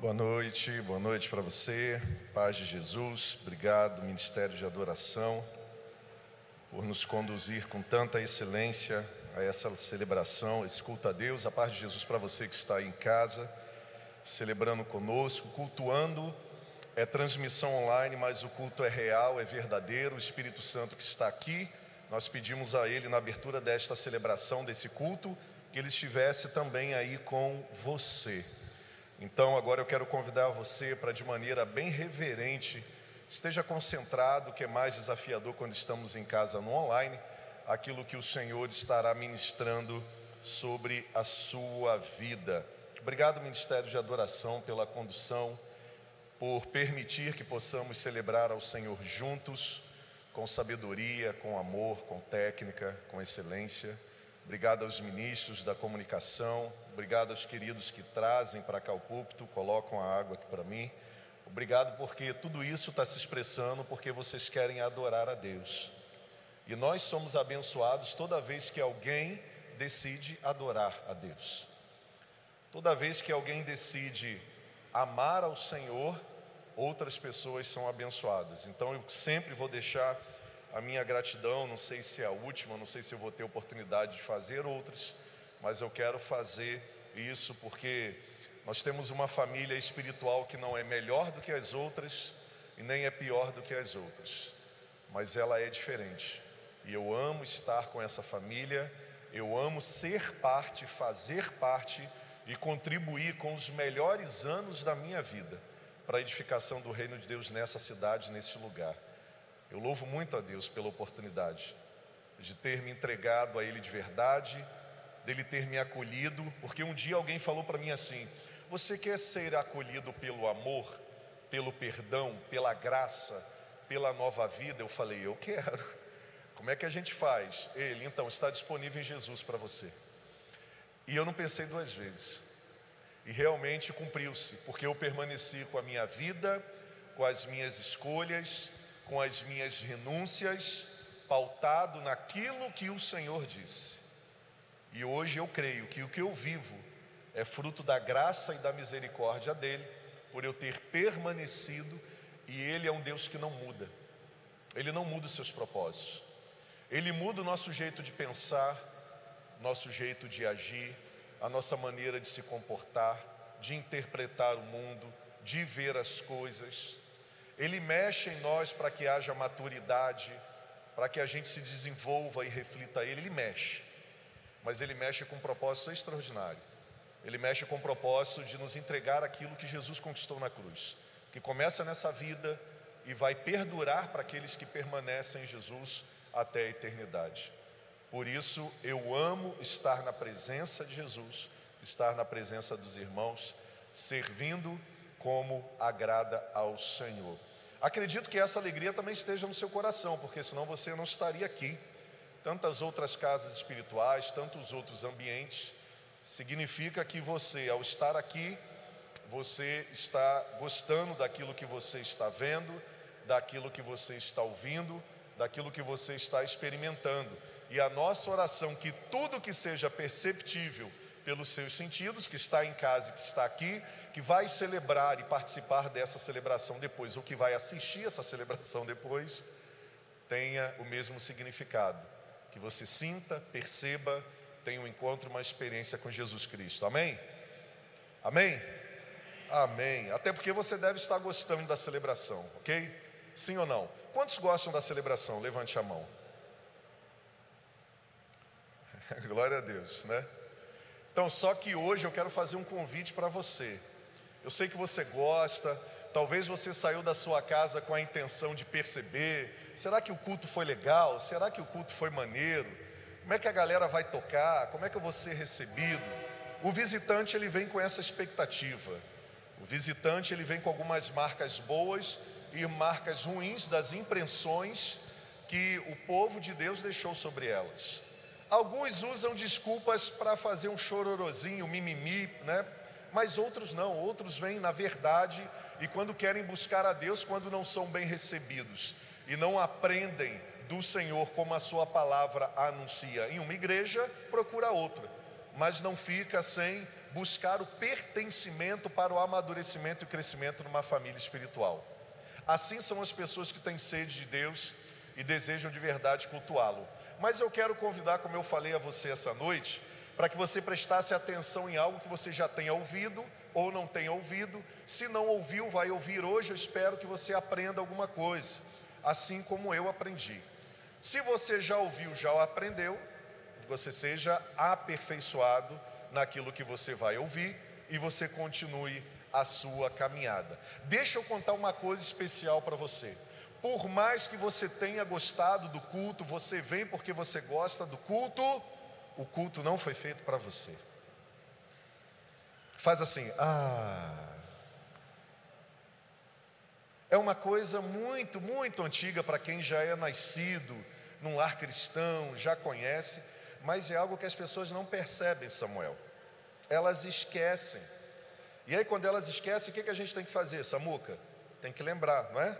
Boa noite, boa noite para você, paz de Jesus, obrigado, Ministério de Adoração, por nos conduzir com tanta excelência a essa celebração, esse culto a Deus, a paz de Jesus para você que está aí em casa, celebrando conosco, cultuando, é transmissão online, mas o culto é real, é verdadeiro, o Espírito Santo que está aqui, nós pedimos a Ele na abertura desta celebração, desse culto, que Ele estivesse também aí com você. Então, agora eu quero convidar você para, de maneira bem reverente, esteja concentrado, que é mais desafiador quando estamos em casa no online, aquilo que o Senhor estará ministrando sobre a sua vida. Obrigado, Ministério de Adoração, pela condução, por permitir que possamos celebrar ao Senhor juntos, com sabedoria, com amor, com técnica, com excelência. Obrigado aos ministros da comunicação, obrigado aos queridos que trazem para cá o púlpito, colocam a água aqui para mim. Obrigado porque tudo isso está se expressando porque vocês querem adorar a Deus. E nós somos abençoados toda vez que alguém decide adorar a Deus. Toda vez que alguém decide amar ao Senhor, outras pessoas são abençoadas. Então eu sempre vou deixar a minha gratidão, não sei se é a última, não sei se eu vou ter oportunidade de fazer outras, mas eu quero fazer isso porque nós temos uma família espiritual que não é melhor do que as outras e nem é pior do que as outras, mas ela é diferente. E eu amo estar com essa família, eu amo ser parte, fazer parte e contribuir com os melhores anos da minha vida para a edificação do reino de Deus nessa cidade, nesse lugar. Eu louvo muito a Deus pela oportunidade de ter me entregado a Ele de verdade, dele ter me acolhido, porque um dia alguém falou para mim assim: Você quer ser acolhido pelo amor, pelo perdão, pela graça, pela nova vida? Eu falei: Eu quero. Como é que a gente faz? Ele, então, está disponível em Jesus para você. E eu não pensei duas vezes. E realmente cumpriu-se, porque eu permaneci com a minha vida, com as minhas escolhas, com as minhas renúncias, pautado naquilo que o Senhor disse. E hoje eu creio que o que eu vivo é fruto da graça e da misericórdia dele, por eu ter permanecido, e ele é um Deus que não muda. Ele não muda os seus propósitos. Ele muda o nosso jeito de pensar, nosso jeito de agir, a nossa maneira de se comportar, de interpretar o mundo, de ver as coisas. Ele mexe em nós para que haja maturidade, para que a gente se desenvolva e reflita Ele. Ele mexe, mas Ele mexe com um propósito extraordinário. Ele mexe com o propósito de nos entregar aquilo que Jesus conquistou na cruz, que começa nessa vida e vai perdurar para aqueles que permanecem em Jesus até a eternidade. Por isso eu amo estar na presença de Jesus, estar na presença dos irmãos, servindo como agrada ao Senhor. Acredito que essa alegria também esteja no seu coração, porque senão você não estaria aqui. Tantas outras casas espirituais, tantos outros ambientes, significa que você, ao estar aqui, você está gostando daquilo que você está vendo, daquilo que você está ouvindo, daquilo que você está experimentando. E a nossa oração que tudo que seja perceptível pelos seus sentidos, que está em casa e que está aqui, que vai celebrar e participar dessa celebração depois, ou que vai assistir essa celebração depois, tenha o mesmo significado. Que você sinta, perceba, tenha um encontro, uma experiência com Jesus Cristo. Amém? Amém? Amém. Até porque você deve estar gostando da celebração, ok? Sim ou não? Quantos gostam da celebração? Levante a mão. Glória a Deus, né? Então, só que hoje eu quero fazer um convite para você. Eu sei que você gosta, talvez você saiu da sua casa com a intenção de perceber: será que o culto foi legal? Será que o culto foi maneiro? Como é que a galera vai tocar? Como é que eu vou ser recebido? O visitante ele vem com essa expectativa. O visitante ele vem com algumas marcas boas e marcas ruins das impressões que o povo de Deus deixou sobre elas. Alguns usam desculpas para fazer um chororozinho, mimimi, né? Mas outros não, outros vêm na verdade e quando querem buscar a Deus, quando não são bem recebidos e não aprendem do Senhor como a sua palavra anuncia em uma igreja, procura outra. mas não fica sem buscar o pertencimento para o amadurecimento e crescimento numa família espiritual. Assim são as pessoas que têm sede de Deus e desejam de verdade cultuá-lo. Mas eu quero convidar, como eu falei a você essa noite, para que você prestasse atenção em algo que você já tenha ouvido ou não tenha ouvido. Se não ouviu, vai ouvir hoje. Eu espero que você aprenda alguma coisa, assim como eu aprendi. Se você já ouviu, já aprendeu, você seja aperfeiçoado naquilo que você vai ouvir e você continue a sua caminhada. Deixa eu contar uma coisa especial para você. Por mais que você tenha gostado do culto, você vem porque você gosta do culto, o culto não foi feito para você. Faz assim, ah. É uma coisa muito, muito antiga para quem já é nascido num lar cristão, já conhece, mas é algo que as pessoas não percebem, Samuel. Elas esquecem. E aí, quando elas esquecem, o que, que a gente tem que fazer, Samuca? Tem que lembrar, não é?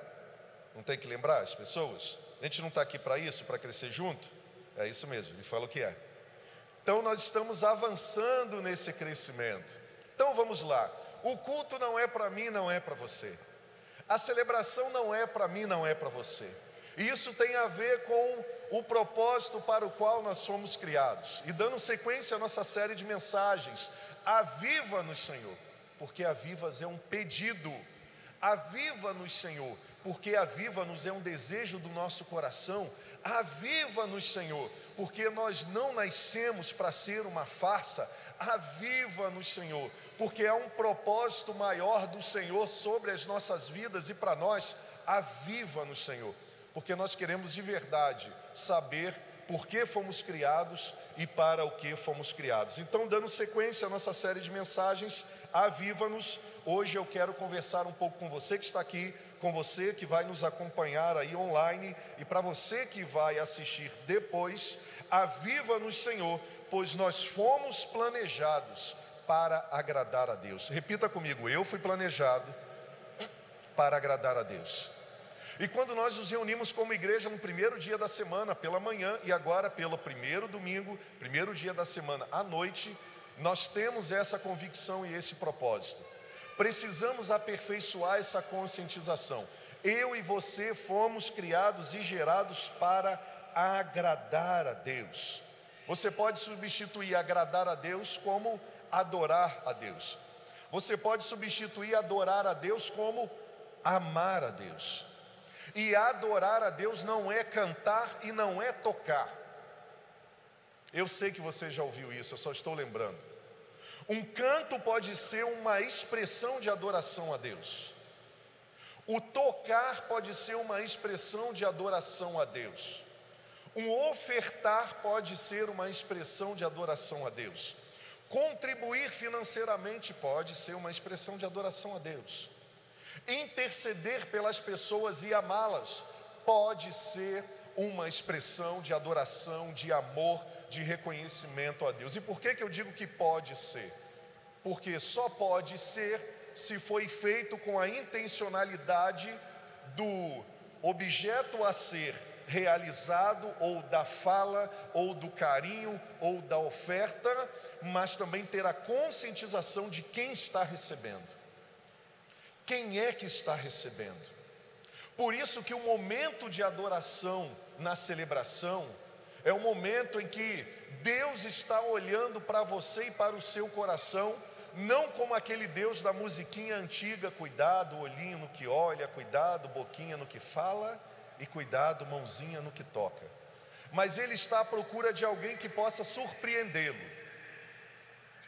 Não tem que lembrar as pessoas? A gente não está aqui para isso, para crescer junto? É isso mesmo, ele fala o que é. Então, nós estamos avançando nesse crescimento. Então, vamos lá. O culto não é para mim, não é para você. A celebração não é para mim, não é para você. E isso tem a ver com o propósito para o qual nós somos criados. E dando sequência à nossa série de mensagens, aviva-nos, Senhor, porque avivas é um pedido. Aviva-nos, Senhor, porque aviva-nos é um desejo do nosso coração. Aviva-nos, Senhor, porque nós não nascemos para ser uma farsa. Aviva-nos, Senhor, porque há um propósito maior do Senhor sobre as nossas vidas e para nós. Aviva-nos, Senhor porque nós queremos de verdade saber por que fomos criados e para o que fomos criados. Então, dando sequência à nossa série de mensagens, aviva-nos. Hoje eu quero conversar um pouco com você que está aqui, com você que vai nos acompanhar aí online e para você que vai assistir depois, aviva-nos, Senhor, pois nós fomos planejados para agradar a Deus. Repita comigo: eu fui planejado para agradar a Deus. E quando nós nos reunimos como igreja no primeiro dia da semana, pela manhã, e agora pelo primeiro domingo, primeiro dia da semana à noite, nós temos essa convicção e esse propósito. Precisamos aperfeiçoar essa conscientização. Eu e você fomos criados e gerados para agradar a Deus. Você pode substituir agradar a Deus como adorar a Deus. Você pode substituir adorar a Deus como amar a Deus. E adorar a Deus não é cantar e não é tocar. Eu sei que você já ouviu isso, eu só estou lembrando. Um canto pode ser uma expressão de adoração a Deus. O tocar pode ser uma expressão de adoração a Deus. Um ofertar pode ser uma expressão de adoração a Deus. Contribuir financeiramente pode ser uma expressão de adoração a Deus. Interceder pelas pessoas e amá-las pode ser uma expressão de adoração, de amor, de reconhecimento a Deus. E por que, que eu digo que pode ser? Porque só pode ser se foi feito com a intencionalidade do objeto a ser realizado, ou da fala, ou do carinho, ou da oferta, mas também ter a conscientização de quem está recebendo quem é que está recebendo. Por isso que o momento de adoração na celebração é o momento em que Deus está olhando para você e para o seu coração, não como aquele Deus da musiquinha antiga, cuidado, olhinho no que olha, cuidado, boquinha no que fala e cuidado, mãozinha no que toca. Mas ele está à procura de alguém que possa surpreendê-lo.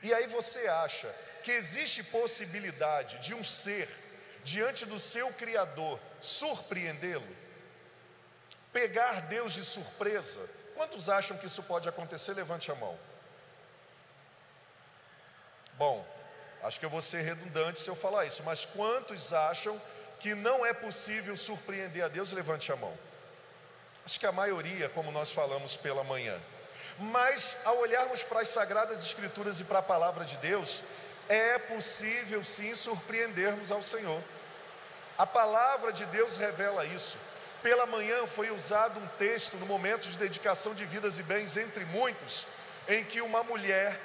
E aí você acha que existe possibilidade de um ser diante do seu Criador, surpreendê-lo, pegar Deus de surpresa. Quantos acham que isso pode acontecer? Levante a mão. Bom, acho que eu vou ser redundante se eu falar isso, mas quantos acham que não é possível surpreender a Deus? Levante a mão. Acho que a maioria, como nós falamos pela manhã. Mas ao olharmos para as sagradas escrituras e para a palavra de Deus, é possível sim surpreendermos ao Senhor. A palavra de Deus revela isso. Pela manhã foi usado um texto no momento de dedicação de vidas e bens, entre muitos, em que uma mulher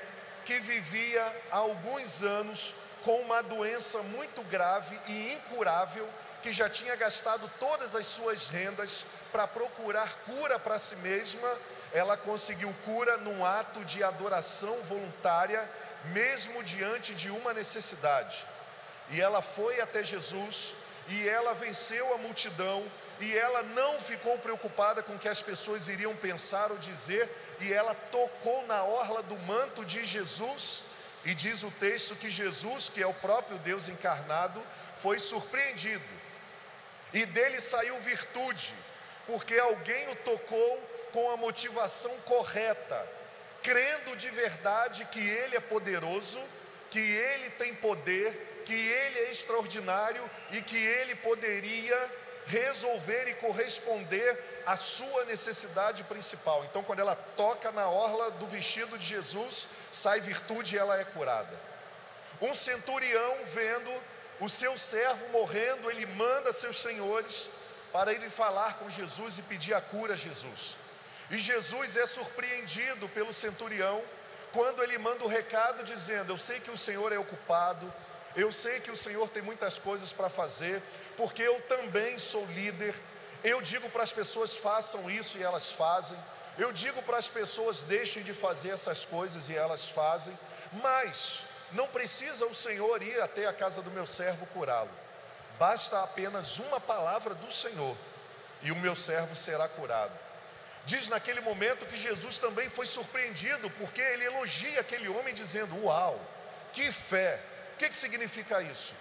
que vivia há alguns anos com uma doença muito grave e incurável, que já tinha gastado todas as suas rendas para procurar cura para si mesma, ela conseguiu cura num ato de adoração voluntária, mesmo diante de uma necessidade. E ela foi até Jesus e ela venceu a multidão e ela não ficou preocupada com o que as pessoas iriam pensar ou dizer, e ela tocou na orla do manto de Jesus, e diz o texto que Jesus, que é o próprio Deus encarnado, foi surpreendido, e dele saiu virtude, porque alguém o tocou com a motivação correta, crendo de verdade que ele é poderoso, que ele tem poder, que ele é extraordinário e que ele poderia resolver e corresponder à sua necessidade principal. Então, quando ela toca na orla do vestido de Jesus, sai virtude e ela é curada. Um centurião, vendo o seu servo morrendo, ele manda seus senhores para irem falar com Jesus e pedir a cura a Jesus. E Jesus é surpreendido pelo centurião quando ele manda o recado dizendo: Eu sei que o Senhor é ocupado, eu sei que o Senhor tem muitas coisas para fazer, porque eu também sou líder. Eu digo para as pessoas façam isso e elas fazem. Eu digo para as pessoas deixem de fazer essas coisas e elas fazem. Mas não precisa o Senhor ir até a casa do meu servo curá-lo. Basta apenas uma palavra do Senhor e o meu servo será curado. Diz naquele momento que Jesus também foi surpreendido, porque ele elogia aquele homem dizendo: Uau, que fé! O que, que significa isso?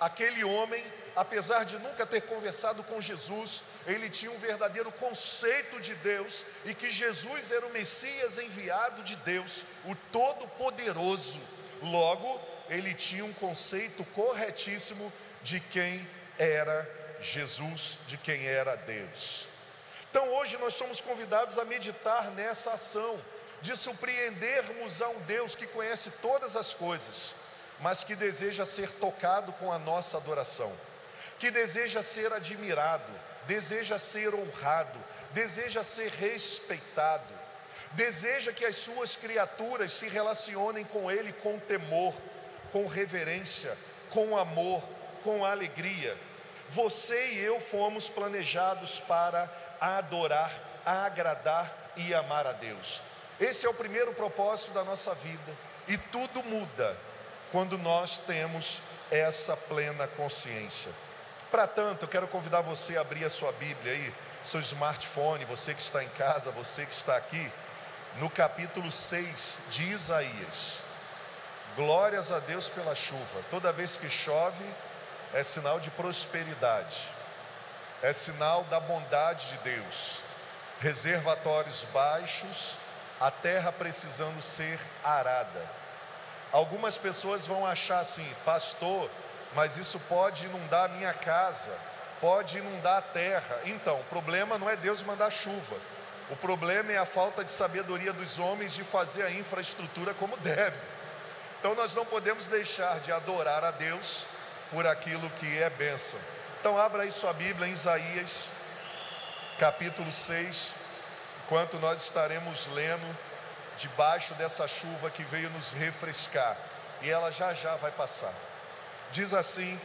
Aquele homem, apesar de nunca ter conversado com Jesus, ele tinha um verdadeiro conceito de Deus e que Jesus era o Messias enviado de Deus, o Todo-Poderoso. Logo, ele tinha um conceito corretíssimo de quem era Jesus, de quem era Deus. Então, hoje nós somos convidados a meditar nessa ação de surpreendermos a um Deus que conhece todas as coisas mas que deseja ser tocado com a nossa adoração, que deseja ser admirado, deseja ser honrado, deseja ser respeitado, deseja que as suas criaturas se relacionem com Ele com temor, com reverência, com amor, com alegria. Você e eu fomos planejados para adorar, agradar e amar a Deus. Esse é o primeiro propósito da nossa vida, e tudo muda quando nós temos essa plena consciência. Para tanto, eu quero convidar você a abrir a sua Bíblia aí, seu smartphone, você que está em casa, você que está aqui, no capítulo 6 de Isaías. Glórias a Deus pela chuva. Toda vez que chove, é sinal de prosperidade, é sinal da bondade de Deus. Reservatórios baixos, a terra precisando ser arada Algumas pessoas vão achar assim, pastor, mas isso pode inundar a minha casa, pode inundar a terra. Então, o problema não é Deus mandar chuva, o problema é a falta de sabedoria dos homens de fazer a infraestrutura como deve. Então, nós não podemos deixar de adorar a Deus por aquilo que é bênção. Então, abra aí sua Bíblia em Isaías, capítulo 6, enquanto nós estaremos lendo debaixo dessa chuva que veio nos refrescar, e ela já já vai passar. Diz assim: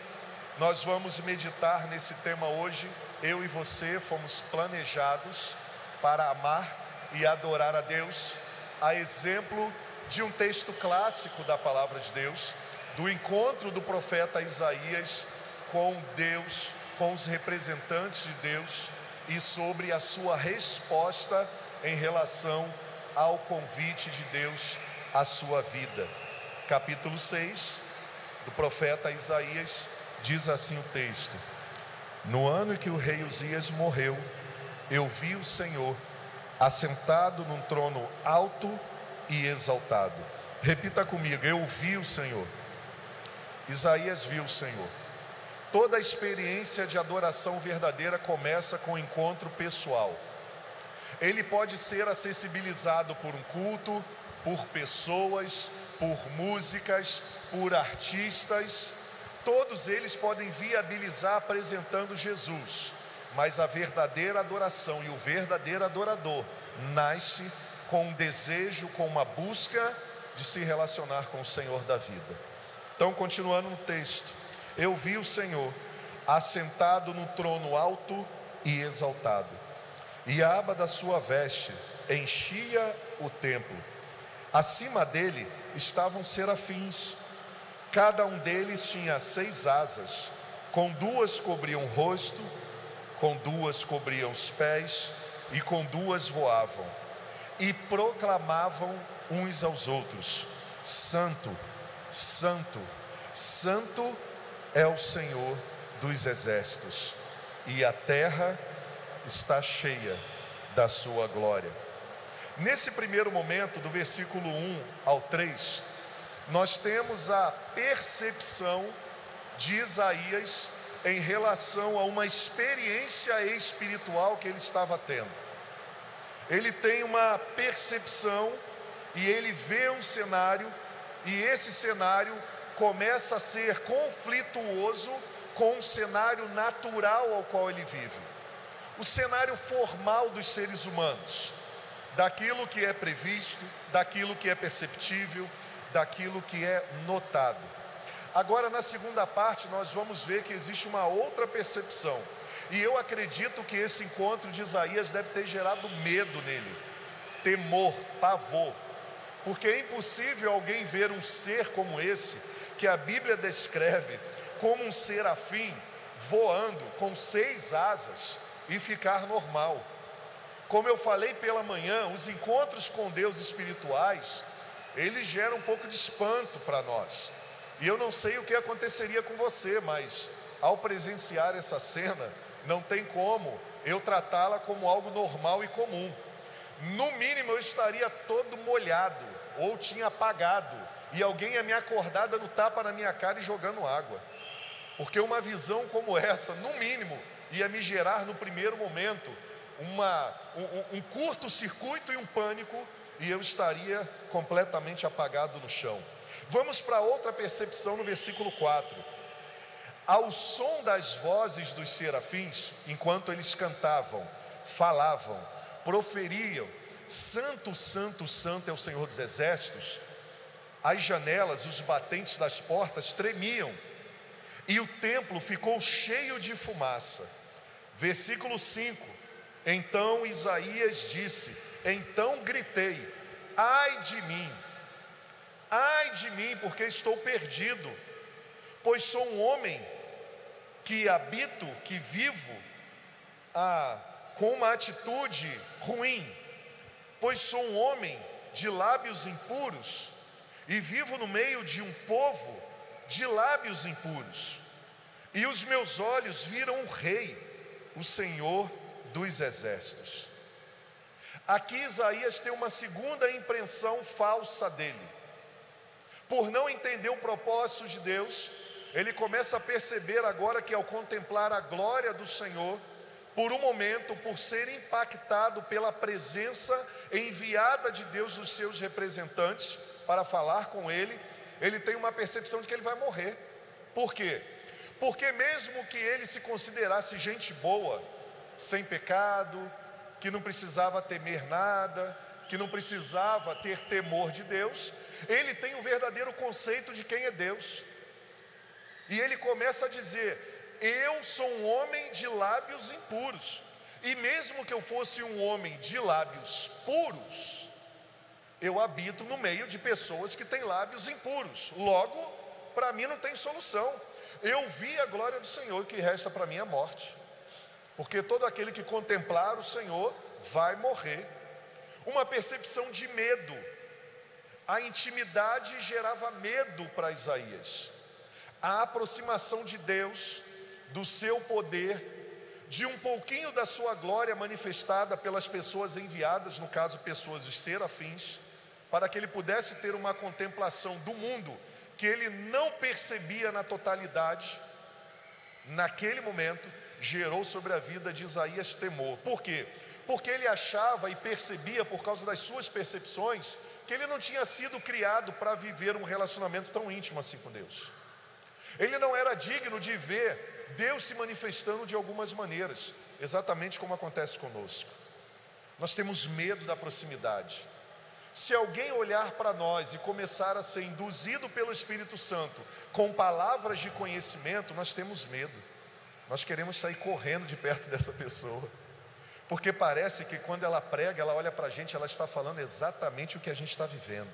Nós vamos meditar nesse tema hoje. Eu e você fomos planejados para amar e adorar a Deus, a exemplo de um texto clássico da palavra de Deus, do encontro do profeta Isaías com Deus, com os representantes de Deus e sobre a sua resposta em relação ao convite de Deus à sua vida. Capítulo 6 do profeta Isaías diz assim o texto: No ano em que o rei Uzias morreu, eu vi o Senhor assentado num trono alto e exaltado. Repita comigo: Eu vi o Senhor. Isaías viu o Senhor. Toda a experiência de adoração verdadeira começa com o encontro pessoal ele pode ser acessibilizado por um culto, por pessoas, por músicas, por artistas, todos eles podem viabilizar apresentando Jesus, mas a verdadeira adoração e o verdadeiro adorador nasce com um desejo, com uma busca de se relacionar com o Senhor da vida. Então, continuando no texto, eu vi o Senhor assentado no trono alto e exaltado, e a aba da sua veste enchia o templo. Acima dele estavam serafins, cada um deles tinha seis asas, com duas cobriam o rosto, com duas cobriam os pés, e com duas voavam, e proclamavam uns aos outros: Santo, Santo, Santo é o Senhor dos exércitos, e a terra está cheia da sua glória. Nesse primeiro momento, do versículo 1 ao 3, nós temos a percepção de Isaías em relação a uma experiência espiritual que ele estava tendo. Ele tem uma percepção e ele vê um cenário, e esse cenário começa a ser conflituoso com o cenário natural ao qual ele vive. O cenário formal dos seres humanos, daquilo que é previsto, daquilo que é perceptível, daquilo que é notado. Agora, na segunda parte, nós vamos ver que existe uma outra percepção. E eu acredito que esse encontro de Isaías deve ter gerado medo nele, temor, pavor, porque é impossível alguém ver um ser como esse, que a Bíblia descreve como um serafim voando com seis asas e ficar normal. Como eu falei pela manhã, os encontros com Deus espirituais, eles geram um pouco de espanto para nós. E eu não sei o que aconteceria com você, mas ao presenciar essa cena, não tem como eu tratá-la como algo normal e comum. No mínimo eu estaria todo molhado, ou tinha apagado, e alguém ia me acordar dando tapa na minha cara e jogando água. Porque uma visão como essa, no mínimo, ia me gerar no primeiro momento uma, um, um curto-circuito e um pânico, e eu estaria completamente apagado no chão. Vamos para outra percepção no versículo 4. Ao som das vozes dos serafins, enquanto eles cantavam, falavam, proferiam, Santo, Santo, Santo é o Senhor dos Exércitos, as janelas, os batentes das portas tremiam, e o templo ficou cheio de fumaça. Versículo 5: Então Isaías disse: Então gritei, ai de mim, ai de mim, porque estou perdido, pois sou um homem que habito, que vivo ah, com uma atitude ruim, pois sou um homem de lábios impuros e vivo no meio de um povo de lábios impuros. E os meus olhos viram o Rei, o Senhor dos exércitos. Aqui Isaías tem uma segunda impressão falsa dele. Por não entender o propósito de Deus, ele começa a perceber agora que ao contemplar a glória do Senhor, por um momento, por ser impactado pela presença enviada de Deus dos seus representantes para falar com ele, ele tem uma percepção de que ele vai morrer. Por quê? Porque mesmo que ele se considerasse gente boa, sem pecado, que não precisava temer nada, que não precisava ter temor de Deus, ele tem o verdadeiro conceito de quem é Deus. E ele começa a dizer: Eu sou um homem de lábios impuros. E mesmo que eu fosse um homem de lábios puros, eu habito no meio de pessoas que têm lábios impuros. Logo, para mim não tem solução. Eu vi a glória do Senhor, que resta para mim a morte. Porque todo aquele que contemplar o Senhor vai morrer. Uma percepção de medo. A intimidade gerava medo para Isaías. A aproximação de Deus, do seu poder, de um pouquinho da sua glória manifestada pelas pessoas enviadas, no caso, pessoas dos serafins, para que ele pudesse ter uma contemplação do mundo que ele não percebia na totalidade, naquele momento, gerou sobre a vida de Isaías temor. Por quê? Porque ele achava e percebia, por causa das suas percepções, que ele não tinha sido criado para viver um relacionamento tão íntimo assim com Deus. Ele não era digno de ver Deus se manifestando de algumas maneiras, exatamente como acontece conosco. Nós temos medo da proximidade. Se alguém olhar para nós e começar a ser induzido pelo Espírito Santo com palavras de conhecimento, nós temos medo. Nós queremos sair correndo de perto dessa pessoa. Porque parece que quando ela prega, ela olha para a gente, ela está falando exatamente o que a gente está vivendo.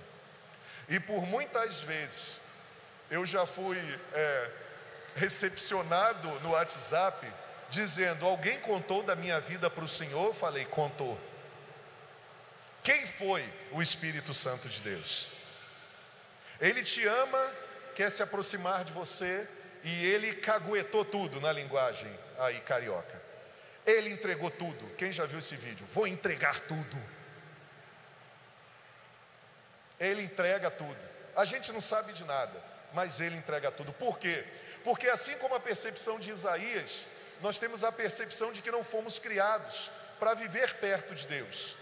E por muitas vezes, eu já fui é, recepcionado no WhatsApp, dizendo: Alguém contou da minha vida para o Senhor? Eu falei: Contou. Quem foi o Espírito Santo de Deus? Ele te ama, quer se aproximar de você e ele caguetou tudo na linguagem aí carioca. Ele entregou tudo. Quem já viu esse vídeo? Vou entregar tudo. Ele entrega tudo. A gente não sabe de nada, mas ele entrega tudo. Por quê? Porque assim como a percepção de Isaías, nós temos a percepção de que não fomos criados para viver perto de Deus.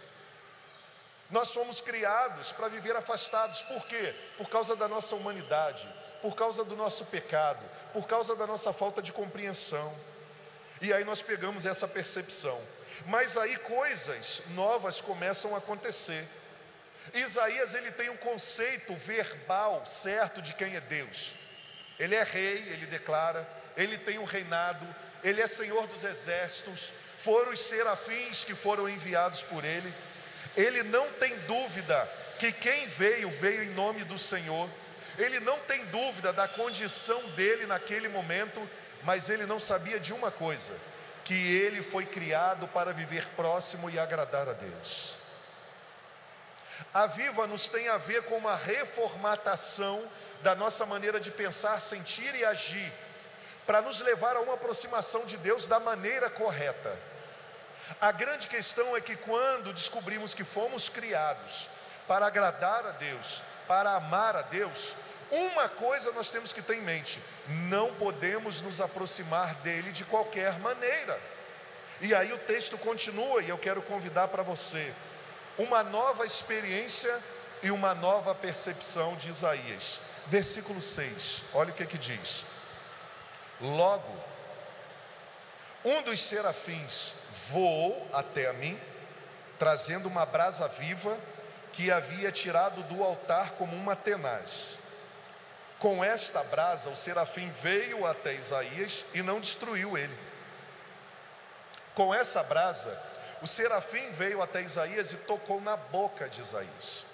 Nós fomos criados para viver afastados. Por quê? Por causa da nossa humanidade, por causa do nosso pecado, por causa da nossa falta de compreensão. E aí nós pegamos essa percepção. Mas aí coisas novas começam a acontecer. Isaías ele tem um conceito verbal certo de quem é Deus. Ele é rei, ele declara, ele tem um reinado, ele é senhor dos exércitos, foram os serafins que foram enviados por ele. Ele não tem dúvida que quem veio, veio em nome do Senhor. Ele não tem dúvida da condição dele naquele momento mas ele não sabia de uma coisa: que ele foi criado para viver próximo e agradar a Deus. A Viva nos tem a ver com uma reformatação da nossa maneira de pensar, sentir e agir, para nos levar a uma aproximação de Deus da maneira correta. A grande questão é que quando descobrimos que fomos criados para agradar a Deus, para amar a Deus, uma coisa nós temos que ter em mente: não podemos nos aproximar dele de qualquer maneira. E aí o texto continua, e eu quero convidar para você uma nova experiência e uma nova percepção de Isaías. Versículo 6, olha o que, que diz: Logo, um dos serafins voou até a mim, trazendo uma brasa viva que havia tirado do altar como uma tenaz. Com esta brasa, o serafim veio até Isaías e não destruiu ele. Com essa brasa, o serafim veio até Isaías e tocou na boca de Isaías.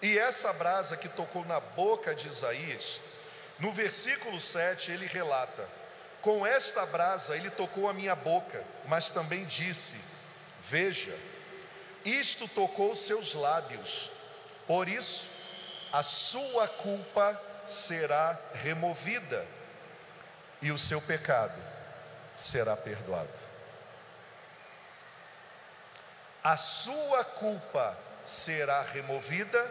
E essa brasa que tocou na boca de Isaías, no versículo 7 ele relata: Com esta brasa ele tocou a minha boca, mas também disse: Veja, isto tocou seus lábios, por isso a sua culpa será removida e o seu pecado será perdoado. A sua culpa será removida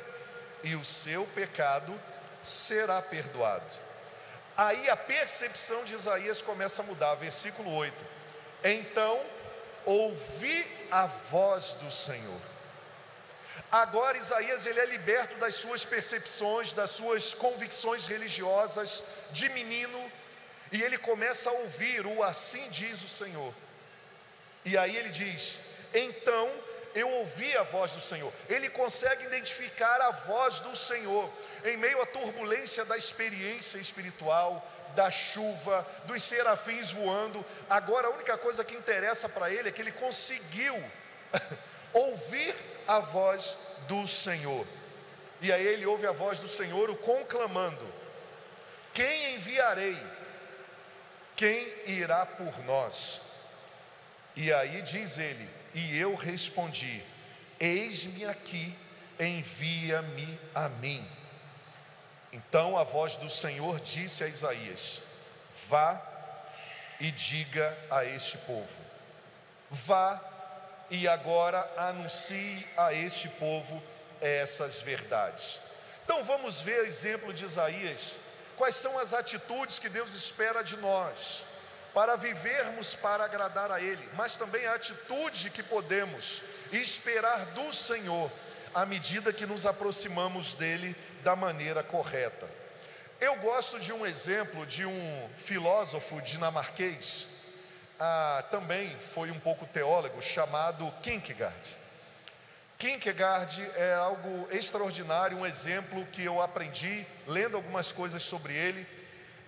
e o seu pecado será perdoado. Aí a percepção de Isaías começa a mudar, versículo 8. Então ouvi a voz do Senhor Agora Isaías ele é liberto das suas percepções, das suas convicções religiosas de menino, e ele começa a ouvir o assim diz o Senhor. E aí ele diz: "Então eu ouvi a voz do Senhor". Ele consegue identificar a voz do Senhor em meio à turbulência da experiência espiritual, da chuva, dos serafins voando. Agora a única coisa que interessa para ele é que ele conseguiu ouvir a voz do Senhor. E aí ele ouve a voz do Senhor o conclamando: Quem enviarei? Quem irá por nós? E aí diz ele: E eu respondi: Eis-me aqui, envia-me a mim. Então a voz do Senhor disse a Isaías: Vá e diga a este povo: Vá e agora anuncie a este povo essas verdades. Então vamos ver o exemplo de Isaías. Quais são as atitudes que Deus espera de nós para vivermos para agradar a Ele, mas também a atitude que podemos esperar do Senhor à medida que nos aproximamos dele da maneira correta. Eu gosto de um exemplo de um filósofo dinamarquês ah, também foi um pouco teólogo, chamado Kierkegaard. Kierkegaard é algo extraordinário, um exemplo que eu aprendi lendo algumas coisas sobre ele.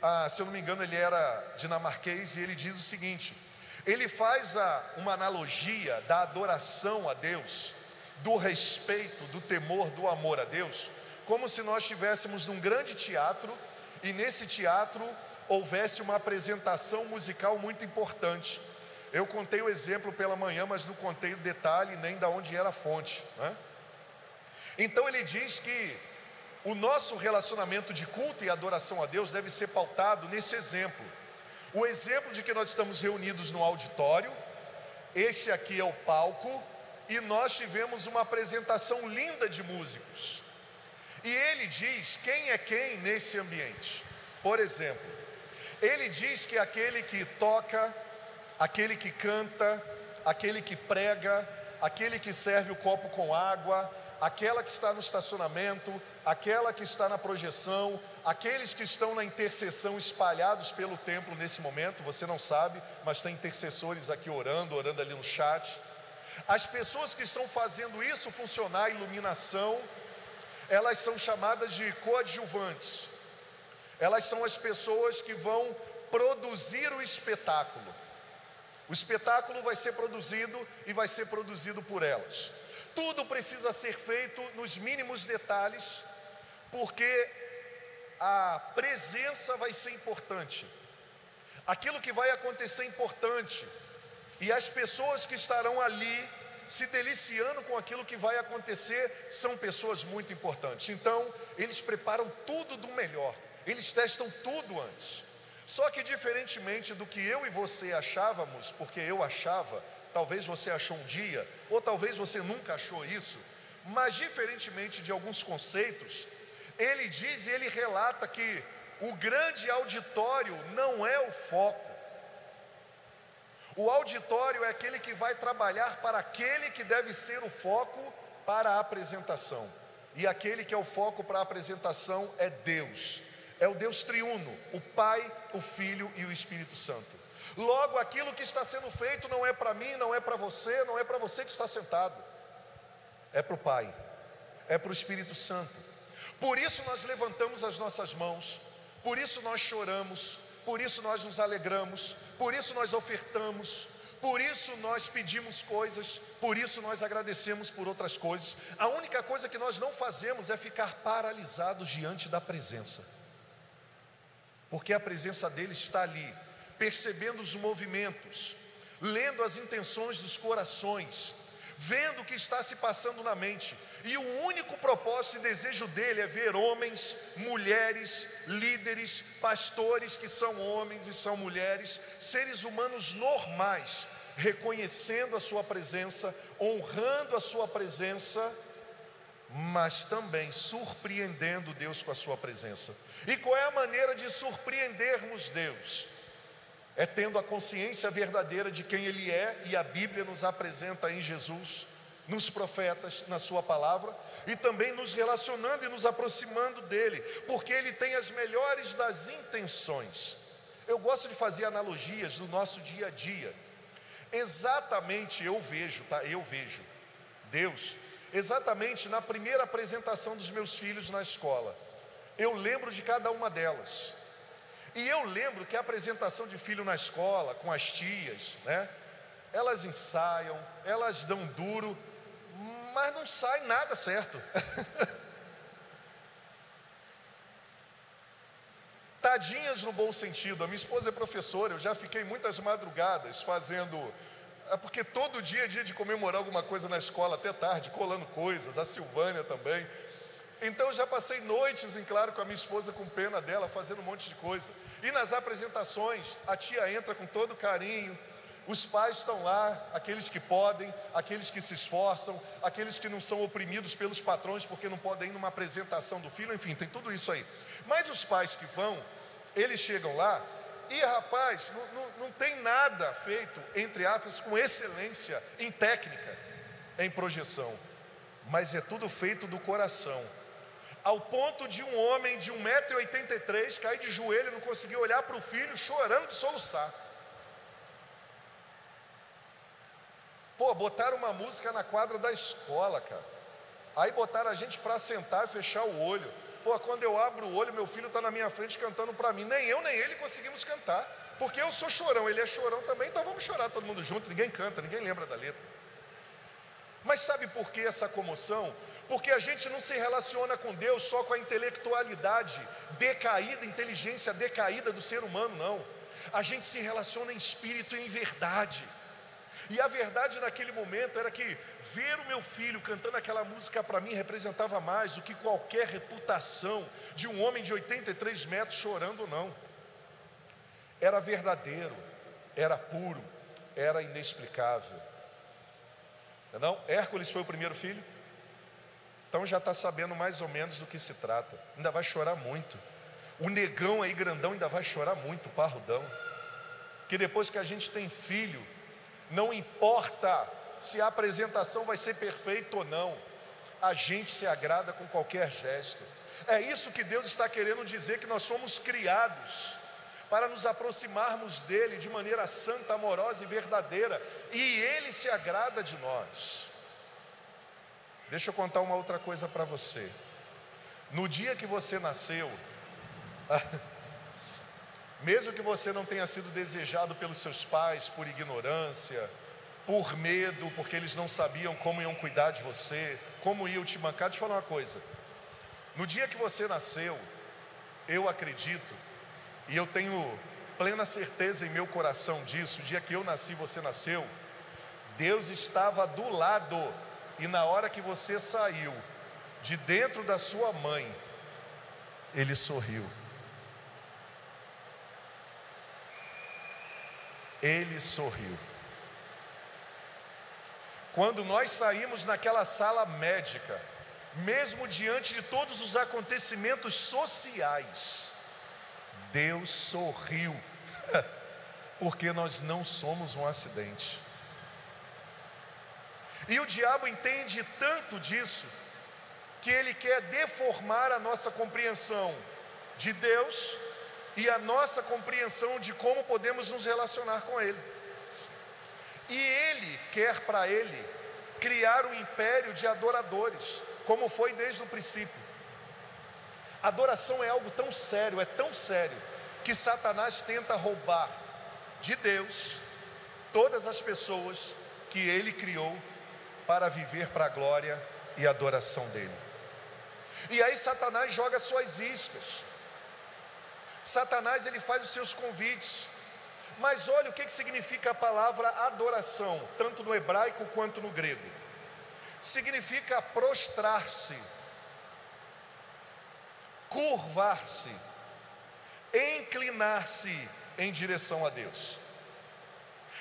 Ah, se eu não me engano, ele era dinamarquês e ele diz o seguinte: ele faz a, uma analogia da adoração a Deus, do respeito, do temor, do amor a Deus, como se nós estivéssemos num grande teatro e nesse teatro houvesse uma apresentação musical muito importante. Eu contei o exemplo pela manhã, mas não contei o detalhe nem da onde era a fonte. Né? Então ele diz que o nosso relacionamento de culto e adoração a Deus deve ser pautado nesse exemplo. O exemplo de que nós estamos reunidos no auditório, este aqui é o palco, e nós tivemos uma apresentação linda de músicos. E ele diz quem é quem nesse ambiente. Por exemplo, ele diz que aquele que toca aquele que canta, aquele que prega, aquele que serve o copo com água, aquela que está no estacionamento, aquela que está na projeção, aqueles que estão na intercessão espalhados pelo templo nesse momento, você não sabe, mas tem intercessores aqui orando, orando ali no chat. As pessoas que estão fazendo isso funcionar, iluminação, elas são chamadas de coadjuvantes. Elas são as pessoas que vão produzir o espetáculo. O espetáculo vai ser produzido e vai ser produzido por elas. Tudo precisa ser feito nos mínimos detalhes, porque a presença vai ser importante. Aquilo que vai acontecer é importante. E as pessoas que estarão ali se deliciando com aquilo que vai acontecer são pessoas muito importantes. Então, eles preparam tudo do melhor. Eles testam tudo antes. Só que diferentemente do que eu e você achávamos, porque eu achava, talvez você achou um dia, ou talvez você nunca achou isso, mas diferentemente de alguns conceitos, ele diz e ele relata que o grande auditório não é o foco. O auditório é aquele que vai trabalhar para aquele que deve ser o foco para a apresentação. E aquele que é o foco para a apresentação é Deus é o Deus triuno, o Pai, o Filho e o Espírito Santo. Logo, aquilo que está sendo feito não é para mim, não é para você, não é para você que está sentado, é para o Pai, é para o Espírito Santo. Por isso nós levantamos as nossas mãos, por isso nós choramos, por isso nós nos alegramos, por isso nós ofertamos, por isso nós pedimos coisas, por isso nós agradecemos por outras coisas. A única coisa que nós não fazemos é ficar paralisados diante da presença porque a presença dele está ali, percebendo os movimentos, lendo as intenções dos corações, vendo o que está se passando na mente, e o único propósito e desejo dele é ver homens, mulheres, líderes, pastores que são homens e são mulheres, seres humanos normais, reconhecendo a sua presença, honrando a sua presença mas também surpreendendo Deus com a sua presença. E qual é a maneira de surpreendermos Deus? É tendo a consciência verdadeira de quem Ele é, e a Bíblia nos apresenta em Jesus, nos profetas, na Sua palavra, e também nos relacionando e nos aproximando dEle, porque Ele tem as melhores das intenções. Eu gosto de fazer analogias no nosso dia a dia. Exatamente eu vejo, tá? Eu vejo Deus exatamente na primeira apresentação dos meus filhos na escola. Eu lembro de cada uma delas. E eu lembro que a apresentação de filho na escola, com as tias, né? Elas ensaiam, elas dão duro, mas não sai nada certo. Tadinhas no bom sentido. A minha esposa é professora, eu já fiquei muitas madrugadas fazendo é porque todo dia é dia de comemorar alguma coisa na escola, até tarde, colando coisas, a Silvânia também. Então eu já passei noites em claro com a minha esposa, com pena dela, fazendo um monte de coisa. E nas apresentações, a tia entra com todo carinho, os pais estão lá, aqueles que podem, aqueles que se esforçam, aqueles que não são oprimidos pelos patrões porque não podem ir numa apresentação do filho, enfim, tem tudo isso aí. Mas os pais que vão, eles chegam lá e rapaz, não, não, não tem nada feito, entre aspas, com excelência em técnica, em projeção, mas é tudo feito do coração. Ao ponto de um homem de 1,83m cair de joelho não conseguir olhar para o filho chorando de soluçar. Pô, botaram uma música na quadra da escola, cara. Aí botaram a gente para sentar e fechar o olho. Pô, quando eu abro o olho, meu filho está na minha frente cantando para mim. Nem eu, nem ele conseguimos cantar. Porque eu sou chorão, ele é chorão também, então vamos chorar todo mundo junto. Ninguém canta, ninguém lembra da letra. Mas sabe por que essa comoção? Porque a gente não se relaciona com Deus só com a intelectualidade decaída, inteligência decaída do ser humano, não. A gente se relaciona em espírito e em verdade. E a verdade naquele momento era que ver o meu filho cantando aquela música para mim representava mais do que qualquer reputação de um homem de 83 metros chorando, não. Era verdadeiro, era puro, era inexplicável. Não? Hércules foi o primeiro filho? Então já está sabendo mais ou menos do que se trata. Ainda vai chorar muito. O negão aí grandão ainda vai chorar muito, o parrudão. Que depois que a gente tem filho, não importa se a apresentação vai ser perfeita ou não, a gente se agrada com qualquer gesto. É isso que Deus está querendo dizer: que nós somos criados para nos aproximarmos dEle de maneira santa, amorosa e verdadeira, e Ele se agrada de nós. Deixa eu contar uma outra coisa para você. No dia que você nasceu, mesmo que você não tenha sido desejado pelos seus pais por ignorância, por medo, porque eles não sabiam como iam cuidar de você, como iam te mancar, deixa eu falar uma coisa. No dia que você nasceu, eu acredito, e eu tenho plena certeza em meu coração disso, o dia que eu nasci, você nasceu, Deus estava do lado, e na hora que você saiu de dentro da sua mãe, Ele sorriu. ele sorriu. Quando nós saímos naquela sala médica, mesmo diante de todos os acontecimentos sociais, Deus sorriu, porque nós não somos um acidente. E o diabo entende tanto disso, que ele quer deformar a nossa compreensão de Deus e a nossa compreensão de como podemos nos relacionar com Ele. E Ele quer para Ele criar um império de adoradores, como foi desde o princípio. Adoração é algo tão sério, é tão sério, que Satanás tenta roubar de Deus todas as pessoas que ele criou para viver para a glória e adoração dele. E aí Satanás joga suas iscas. Satanás ele faz os seus convites. Mas olha o que, que significa a palavra adoração, tanto no hebraico quanto no grego. Significa prostrar-se, curvar-se, inclinar-se em direção a Deus.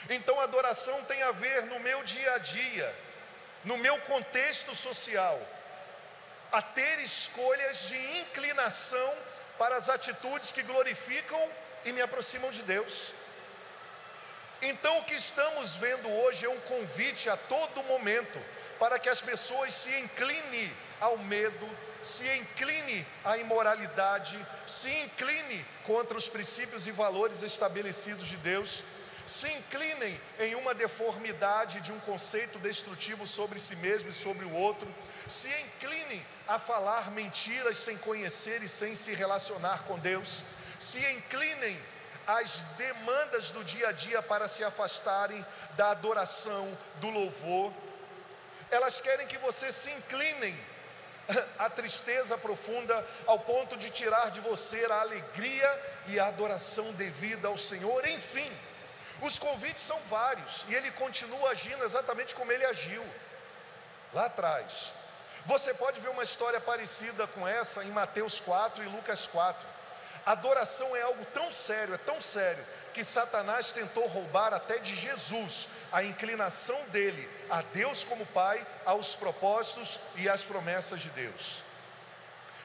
Então, adoração tem a ver no meu dia a dia, no meu contexto social, a ter escolhas de inclinação para as atitudes que glorificam e me aproximam de Deus. Então, o que estamos vendo hoje é um convite a todo momento para que as pessoas se inclinem ao medo, se incline à imoralidade, se incline contra os princípios e valores estabelecidos de Deus, se inclinem em uma deformidade de um conceito destrutivo sobre si mesmo e sobre o outro, se inclinem a falar mentiras sem conhecer e sem se relacionar com Deus, se inclinem às demandas do dia a dia para se afastarem da adoração, do louvor. Elas querem que você se inclinem à tristeza profunda ao ponto de tirar de você a alegria e a adoração devida ao Senhor. Enfim, os convites são vários e ele continua agindo exatamente como ele agiu lá atrás. Você pode ver uma história parecida com essa em Mateus 4 e Lucas 4. Adoração é algo tão sério, é tão sério, que Satanás tentou roubar até de Jesus a inclinação dele a Deus como Pai, aos propósitos e às promessas de Deus.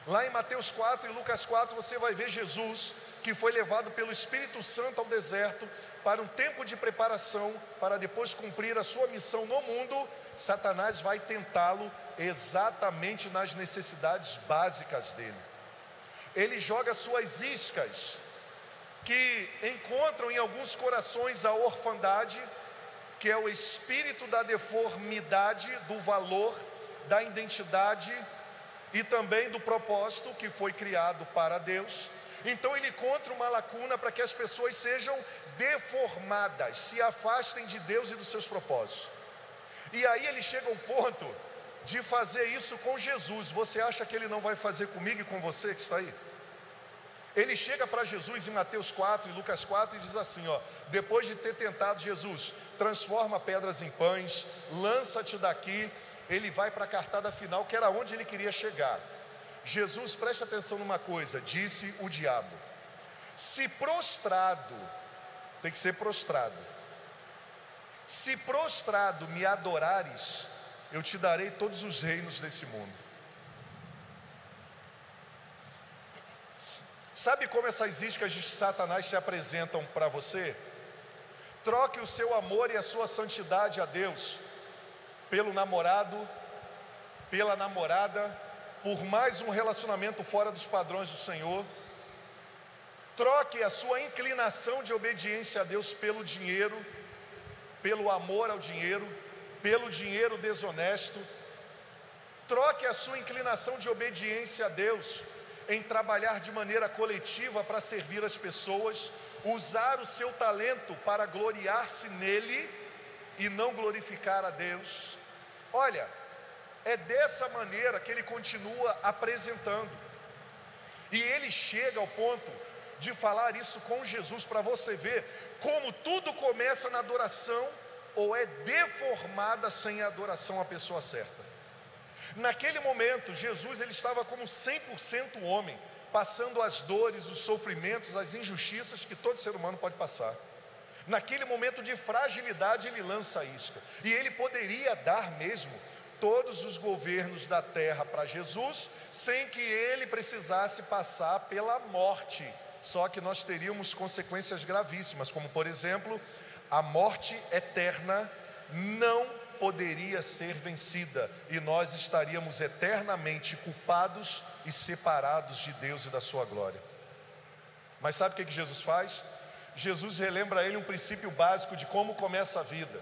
Lá em Mateus 4 e Lucas 4 você vai ver Jesus que foi levado pelo Espírito Santo ao deserto para um tempo de preparação para depois cumprir a sua missão no mundo. Satanás vai tentá-lo exatamente nas necessidades básicas dele. Ele joga suas iscas, que encontram em alguns corações a orfandade, que é o espírito da deformidade, do valor, da identidade e também do propósito que foi criado para Deus. Então ele encontra uma lacuna para que as pessoas sejam deformadas, se afastem de Deus e dos seus propósitos. E aí ele chega ao ponto de fazer isso com Jesus. Você acha que ele não vai fazer comigo e com você que está aí? Ele chega para Jesus em Mateus 4 e Lucas 4 e diz assim: ó, depois de ter tentado Jesus, transforma pedras em pães, lança-te daqui. Ele vai para a cartada final, que era onde ele queria chegar. Jesus, preste atenção numa coisa, disse o diabo: se prostrado, tem que ser prostrado, se prostrado me adorares, eu te darei todos os reinos desse mundo. Sabe como essas iscas de Satanás se apresentam para você? Troque o seu amor e a sua santidade a Deus pelo namorado, pela namorada, por mais um relacionamento fora dos padrões do Senhor. Troque a sua inclinação de obediência a Deus pelo dinheiro, pelo amor ao dinheiro, pelo dinheiro desonesto. Troque a sua inclinação de obediência a Deus em trabalhar de maneira coletiva para servir as pessoas, usar o seu talento para gloriar-se nele e não glorificar a Deus. Olha, é dessa maneira que ele continua apresentando. E ele chega ao ponto de falar isso com Jesus para você ver como tudo começa na adoração ou é deformada sem a adoração a pessoa certa. Naquele momento, Jesus ele estava como 100% homem, passando as dores, os sofrimentos, as injustiças que todo ser humano pode passar. Naquele momento de fragilidade, ele lança a isca. E ele poderia dar mesmo todos os governos da terra para Jesus, sem que ele precisasse passar pela morte. Só que nós teríamos consequências gravíssimas, como por exemplo, a morte eterna não poderia ser vencida e nós estaríamos eternamente culpados e separados de Deus e da Sua glória. Mas sabe o que, Jesus faz? Jesus relembra a ele um princípio básico de como começa a vida.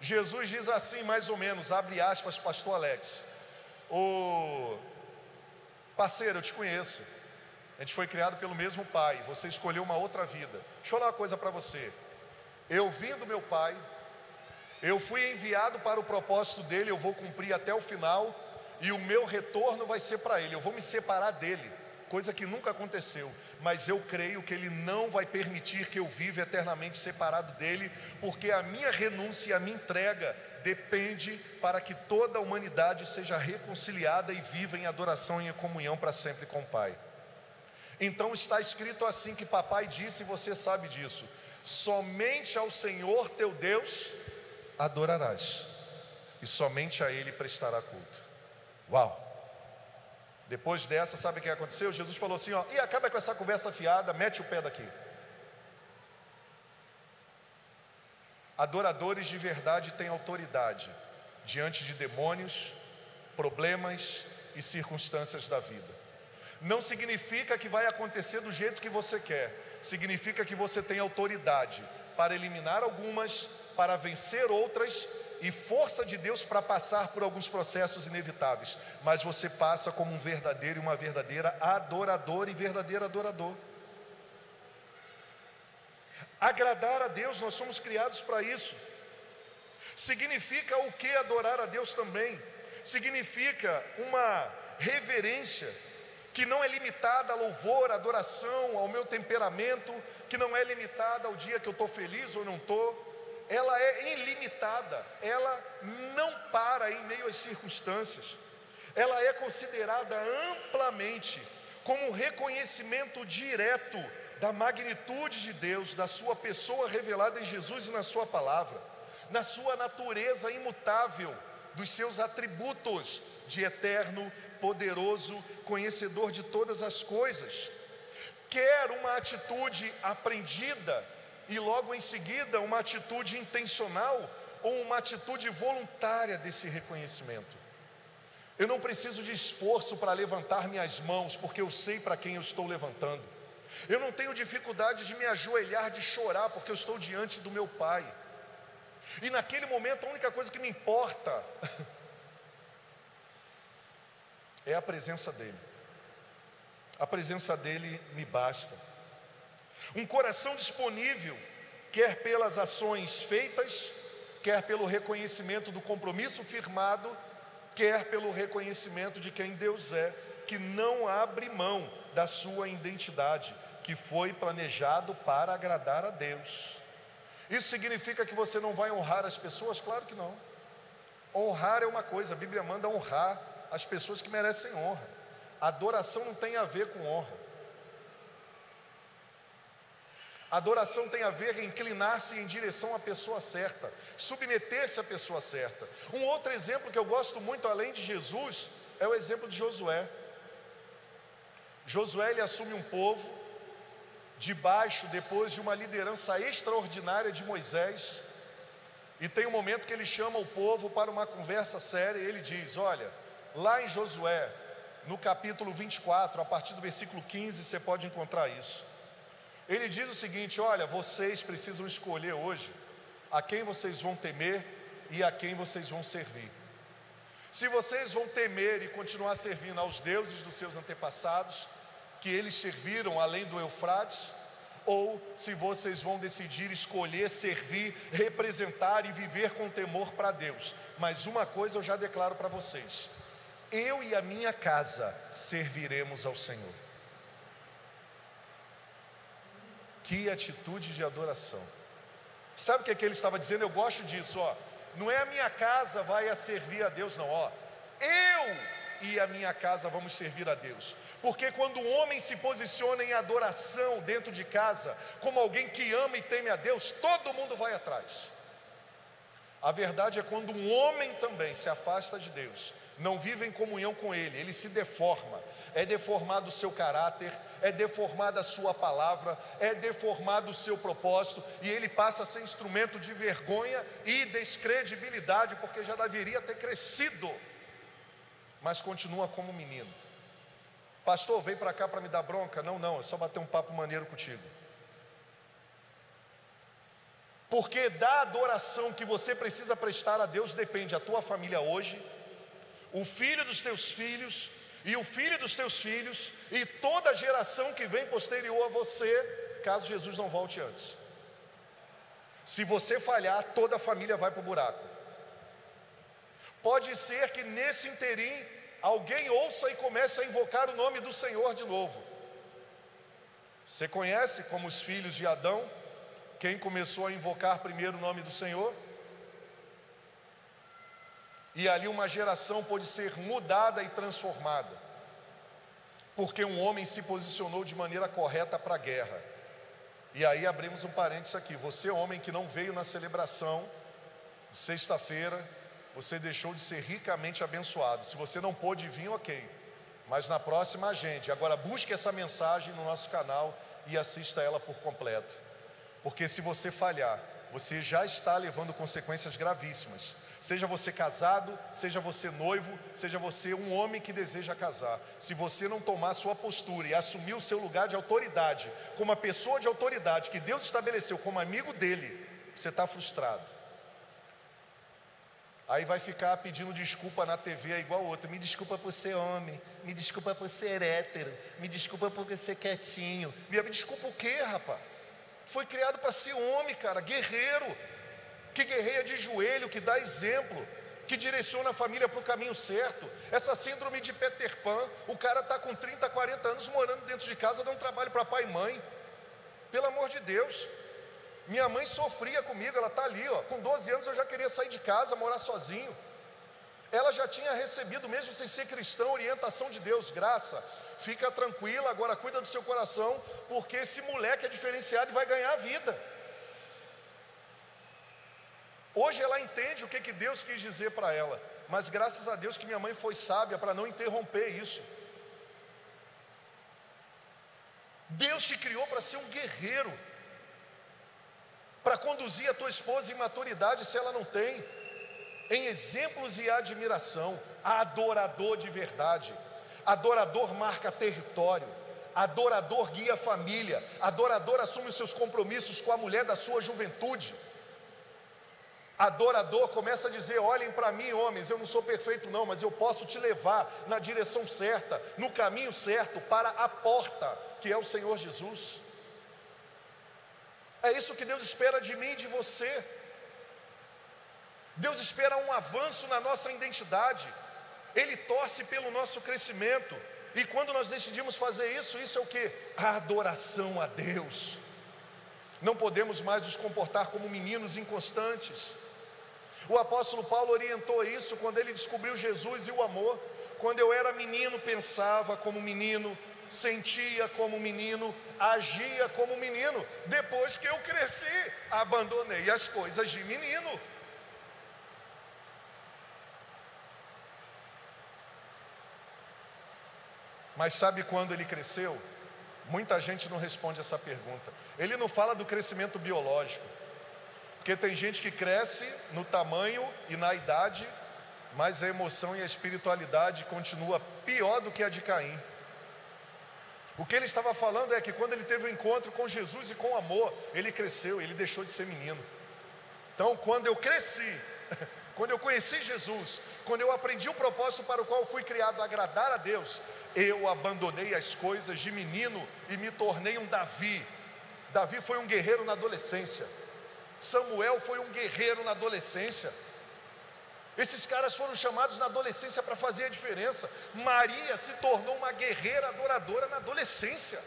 Jesus diz assim, mais ou menos, abre aspas, pastor Alex. O parceiro, eu te conheço. A gente foi criado pelo mesmo pai, você escolheu uma outra vida. Deixa eu falar uma coisa para você. Eu vim do meu pai, eu fui enviado para o propósito dele, eu vou cumprir até o final, e o meu retorno vai ser para ele. Eu vou me separar dele, coisa que nunca aconteceu, mas eu creio que ele não vai permitir que eu viva eternamente separado dele, porque a minha renúncia e a minha entrega depende para que toda a humanidade seja reconciliada e viva em adoração e em comunhão para sempre com o Pai. Então está escrito assim que papai disse, e você sabe disso: somente ao Senhor teu Deus adorarás, e somente a Ele prestará culto. Uau! Depois dessa, sabe o que aconteceu? Jesus falou assim: ó, e acaba com essa conversa fiada, mete o pé daqui. Adoradores de verdade têm autoridade diante de demônios, problemas e circunstâncias da vida. Não significa que vai acontecer do jeito que você quer, significa que você tem autoridade para eliminar algumas para vencer outras e força de Deus para passar por alguns processos inevitáveis, mas você passa como um verdadeiro e uma verdadeira adorador e verdadeiro adorador. Agradar a Deus, nós somos criados para isso. Significa o que adorar a Deus também? Significa uma reverência que não é limitada a louvor, a adoração, ao meu temperamento, que não é limitada ao dia que eu estou feliz ou não estou ela é ilimitada, ela não para em meio às circunstâncias, ela é considerada amplamente como um reconhecimento direto da magnitude de Deus, da sua pessoa revelada em Jesus e na sua palavra, na sua natureza imutável, dos seus atributos de eterno, poderoso, conhecedor de todas as coisas. Quer uma atitude aprendida e logo em seguida uma atitude intencional ou uma atitude voluntária desse reconhecimento. Eu não preciso de esforço para levantar minhas mãos, porque eu sei para quem eu estou levantando. Eu não tenho dificuldade de me ajoelhar, de chorar, porque eu estou diante do meu Pai. E naquele momento a única coisa que me importa é a presença dEle. A presença dEle me basta. Um coração disponível, quer pelas ações feitas, quer pelo reconhecimento do compromisso firmado, quer pelo reconhecimento de quem Deus é, que não abre mão da sua identidade, que foi planejado para agradar a Deus. Isso significa que você não vai honrar as pessoas? Claro que não. Honrar é uma coisa, a Bíblia manda honrar as pessoas que merecem honra. Adoração não tem a ver com honra. Adoração tem a ver em inclinar-se em direção à pessoa certa, submeter-se à pessoa certa. Um outro exemplo que eu gosto muito, além de Jesus, é o exemplo de Josué. Josué ele assume um povo debaixo, depois de uma liderança extraordinária de Moisés, e tem um momento que ele chama o povo para uma conversa séria, e ele diz: Olha, lá em Josué, no capítulo 24, a partir do versículo 15, você pode encontrar isso. Ele diz o seguinte: Olha, vocês precisam escolher hoje a quem vocês vão temer e a quem vocês vão servir. Se vocês vão temer e continuar servindo aos deuses dos seus antepassados, que eles serviram além do Eufrates, ou se vocês vão decidir escolher, servir, representar e viver com temor para Deus. Mas uma coisa eu já declaro para vocês: eu e a minha casa serviremos ao Senhor. Que atitude de adoração. Sabe o que, é que ele estava dizendo? Eu gosto disso, ó. Não é a minha casa vai a servir a Deus, não, ó. Eu e a minha casa vamos servir a Deus. Porque quando o homem se posiciona em adoração dentro de casa, como alguém que ama e teme a Deus, todo mundo vai atrás. A verdade é quando um homem também se afasta de Deus, não vive em comunhão com Ele, ele se deforma, é deformado o seu caráter, é deformada a sua palavra, é deformado o seu propósito, e ele passa a ser instrumento de vergonha e descredibilidade, porque já deveria ter crescido, mas continua como menino. Pastor, vem para cá para me dar bronca? Não, não, é só bater um papo maneiro contigo. Porque da adoração que você precisa prestar a Deus depende a tua família hoje, o filho dos teus filhos e o filho dos teus filhos e toda a geração que vem posterior a você, caso Jesus não volte antes. Se você falhar, toda a família vai para o buraco. Pode ser que nesse interim alguém ouça e comece a invocar o nome do Senhor de novo. Você conhece como os filhos de Adão, quem começou a invocar primeiro o nome do Senhor? E ali uma geração pôde ser mudada e transformada, porque um homem se posicionou de maneira correta para a guerra. E aí abrimos um parênteses aqui: você, homem que não veio na celebração, sexta-feira, você deixou de ser ricamente abençoado. Se você não pôde vir, ok. Mas na próxima agende. Agora busque essa mensagem no nosso canal e assista ela por completo. Porque se você falhar, você já está levando consequências gravíssimas. Seja você casado, seja você noivo, seja você um homem que deseja casar. Se você não tomar sua postura e assumir o seu lugar de autoridade, como uma pessoa de autoridade que Deus estabeleceu como amigo dele, você está frustrado. Aí vai ficar pedindo desculpa na TV é igual outro. Me desculpa por ser homem, me desculpa por ser hétero, me desculpa por ser quietinho. Me desculpa o quê, rapaz? Foi criado para ser homem, cara, guerreiro, que guerreia de joelho, que dá exemplo, que direciona a família para o caminho certo. Essa síndrome de Peter Pan, o cara está com 30, 40 anos morando dentro de casa, dando trabalho para pai e mãe. Pelo amor de Deus, minha mãe sofria comigo, ela está ali, ó. Com 12 anos eu já queria sair de casa, morar sozinho. Ela já tinha recebido, mesmo sem ser cristão, orientação de Deus, graça. Fica tranquila, agora cuida do seu coração, porque esse moleque é diferenciado e vai ganhar a vida. Hoje ela entende o que, que Deus quis dizer para ela, mas graças a Deus que minha mãe foi sábia para não interromper isso. Deus te criou para ser um guerreiro para conduzir a tua esposa em maturidade se ela não tem, em exemplos e admiração, adorador de verdade, adorador marca território, adorador guia a família, adorador assume os seus compromissos com a mulher da sua juventude. Adorador começa a dizer: olhem para mim, homens, eu não sou perfeito, não, mas eu posso te levar na direção certa, no caminho certo, para a porta, que é o Senhor Jesus. É isso que Deus espera de mim e de você. Deus espera um avanço na nossa identidade, Ele torce pelo nosso crescimento, e quando nós decidimos fazer isso, isso é o que? A adoração a Deus. Não podemos mais nos comportar como meninos inconstantes. O apóstolo Paulo orientou isso quando ele descobriu Jesus e o amor. Quando eu era menino, pensava como menino, sentia como menino, agia como menino. Depois que eu cresci, abandonei as coisas de menino. Mas sabe quando ele cresceu? Muita gente não responde essa pergunta. Ele não fala do crescimento biológico, porque tem gente que cresce no tamanho e na idade, mas a emoção e a espiritualidade continua pior do que a de Caim. O que ele estava falando é que quando ele teve o um encontro com Jesus e com amor, ele cresceu, ele deixou de ser menino. Então, quando eu cresci, quando eu conheci Jesus, quando eu aprendi o propósito para o qual fui criado, agradar a Deus, eu abandonei as coisas de menino e me tornei um Davi. Davi foi um guerreiro na adolescência. Samuel foi um guerreiro na adolescência. Esses caras foram chamados na adolescência para fazer a diferença. Maria se tornou uma guerreira adoradora na adolescência.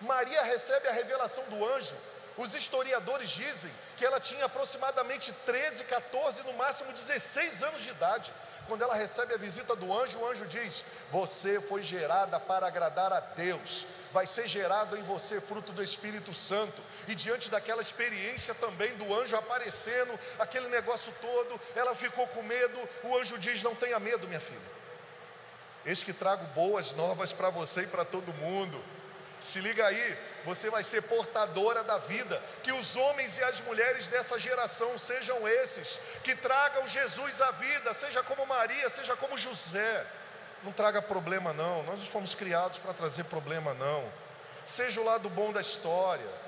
Maria recebe a revelação do anjo. Os historiadores dizem que ela tinha aproximadamente 13, 14, no máximo 16 anos de idade. Quando ela recebe a visita do anjo, o anjo diz: Você foi gerada para agradar a Deus, vai ser gerado em você fruto do Espírito Santo. E diante daquela experiência também do anjo aparecendo, aquele negócio todo, ela ficou com medo. O anjo diz: Não tenha medo, minha filha. Eis que trago boas novas para você e para todo mundo. Se liga aí, você vai ser portadora da vida. Que os homens e as mulheres dessa geração sejam esses, que tragam Jesus à vida, seja como Maria, seja como José. Não traga problema, não. Nós não fomos criados para trazer problema, não. Seja o lado bom da história.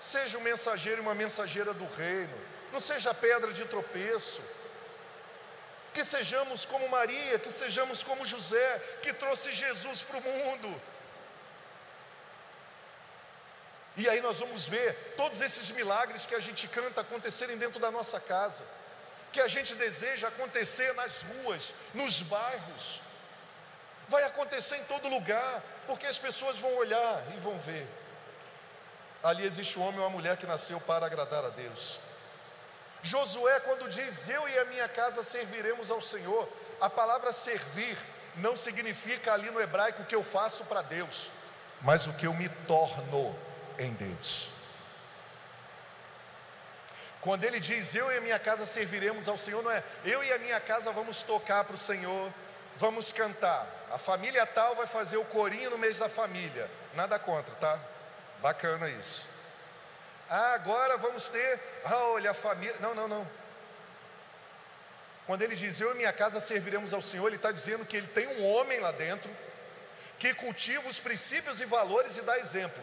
Seja um mensageiro e uma mensageira do reino. Não seja pedra de tropeço. Que sejamos como Maria, que sejamos como José, que trouxe Jesus para o mundo E aí nós vamos ver todos esses milagres que a gente canta acontecerem dentro da nossa casa, que a gente deseja acontecer nas ruas, nos bairros. Vai acontecer em todo lugar, porque as pessoas vão olhar e vão ver. Ali existe um homem e uma mulher que nasceu para agradar a Deus. Josué, quando diz eu e a minha casa serviremos ao Senhor, a palavra servir não significa ali no hebraico o que eu faço para Deus, mas o que eu me torno em Deus. Quando ele diz eu e a minha casa serviremos ao Senhor, não é eu e a minha casa vamos tocar para o Senhor, vamos cantar. A família tal vai fazer o corinho no mês da família. Nada contra, tá? Bacana isso. Ah, agora vamos ter, ah, olha a família. Não, não, não. Quando ele diz eu e minha casa serviremos ao Senhor, ele está dizendo que ele tem um homem lá dentro que cultiva os princípios e valores e dá exemplo.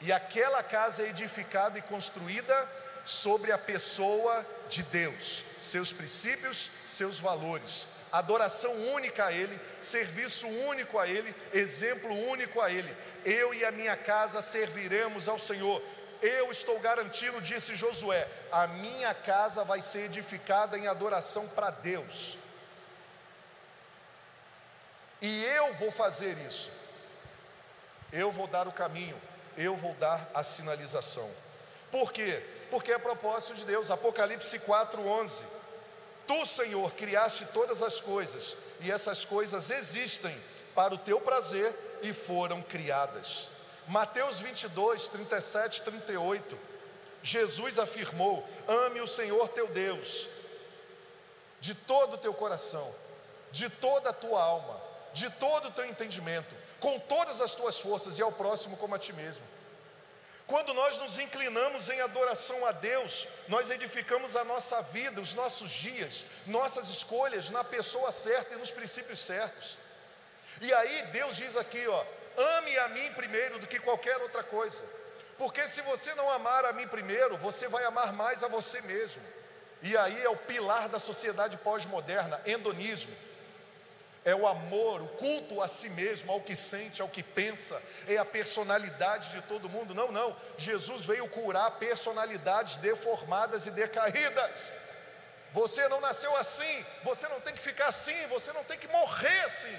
E aquela casa é edificada e construída sobre a pessoa de Deus, seus princípios, seus valores, adoração única a Ele, serviço único a Ele, exemplo único a Ele. Eu e a minha casa serviremos ao Senhor. Eu estou garantindo, disse Josué, a minha casa vai ser edificada em adoração para Deus. E eu vou fazer isso. Eu vou dar o caminho eu vou dar a sinalização. Por quê? Porque é propósito de Deus. Apocalipse 4:11. Tu, Senhor, criaste todas as coisas, e essas coisas existem para o teu prazer e foram criadas. Mateus 22, 37, 38. Jesus afirmou: Ame o Senhor teu Deus, de todo o teu coração, de toda a tua alma, de todo o teu entendimento, com todas as tuas forças e ao próximo como a ti mesmo. Quando nós nos inclinamos em adoração a Deus, nós edificamos a nossa vida, os nossos dias, nossas escolhas na pessoa certa e nos princípios certos. E aí Deus diz aqui, ó, ame a mim primeiro do que qualquer outra coisa. Porque se você não amar a mim primeiro, você vai amar mais a você mesmo. E aí é o pilar da sociedade pós-moderna, endonismo. É o amor, o culto a si mesmo, ao que sente, ao que pensa, é a personalidade de todo mundo. Não, não. Jesus veio curar personalidades deformadas e decaídas. Você não nasceu assim, você não tem que ficar assim, você não tem que morrer assim.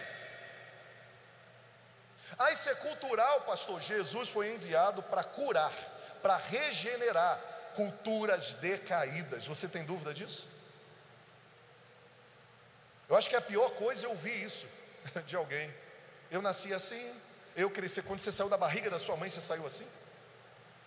Ah, isso é cultural, pastor. Jesus foi enviado para curar, para regenerar culturas decaídas. Você tem dúvida disso? Eu acho que a pior coisa é ouvir isso de alguém. Eu nasci assim, eu cresci. Quando você saiu da barriga da sua mãe, você saiu assim?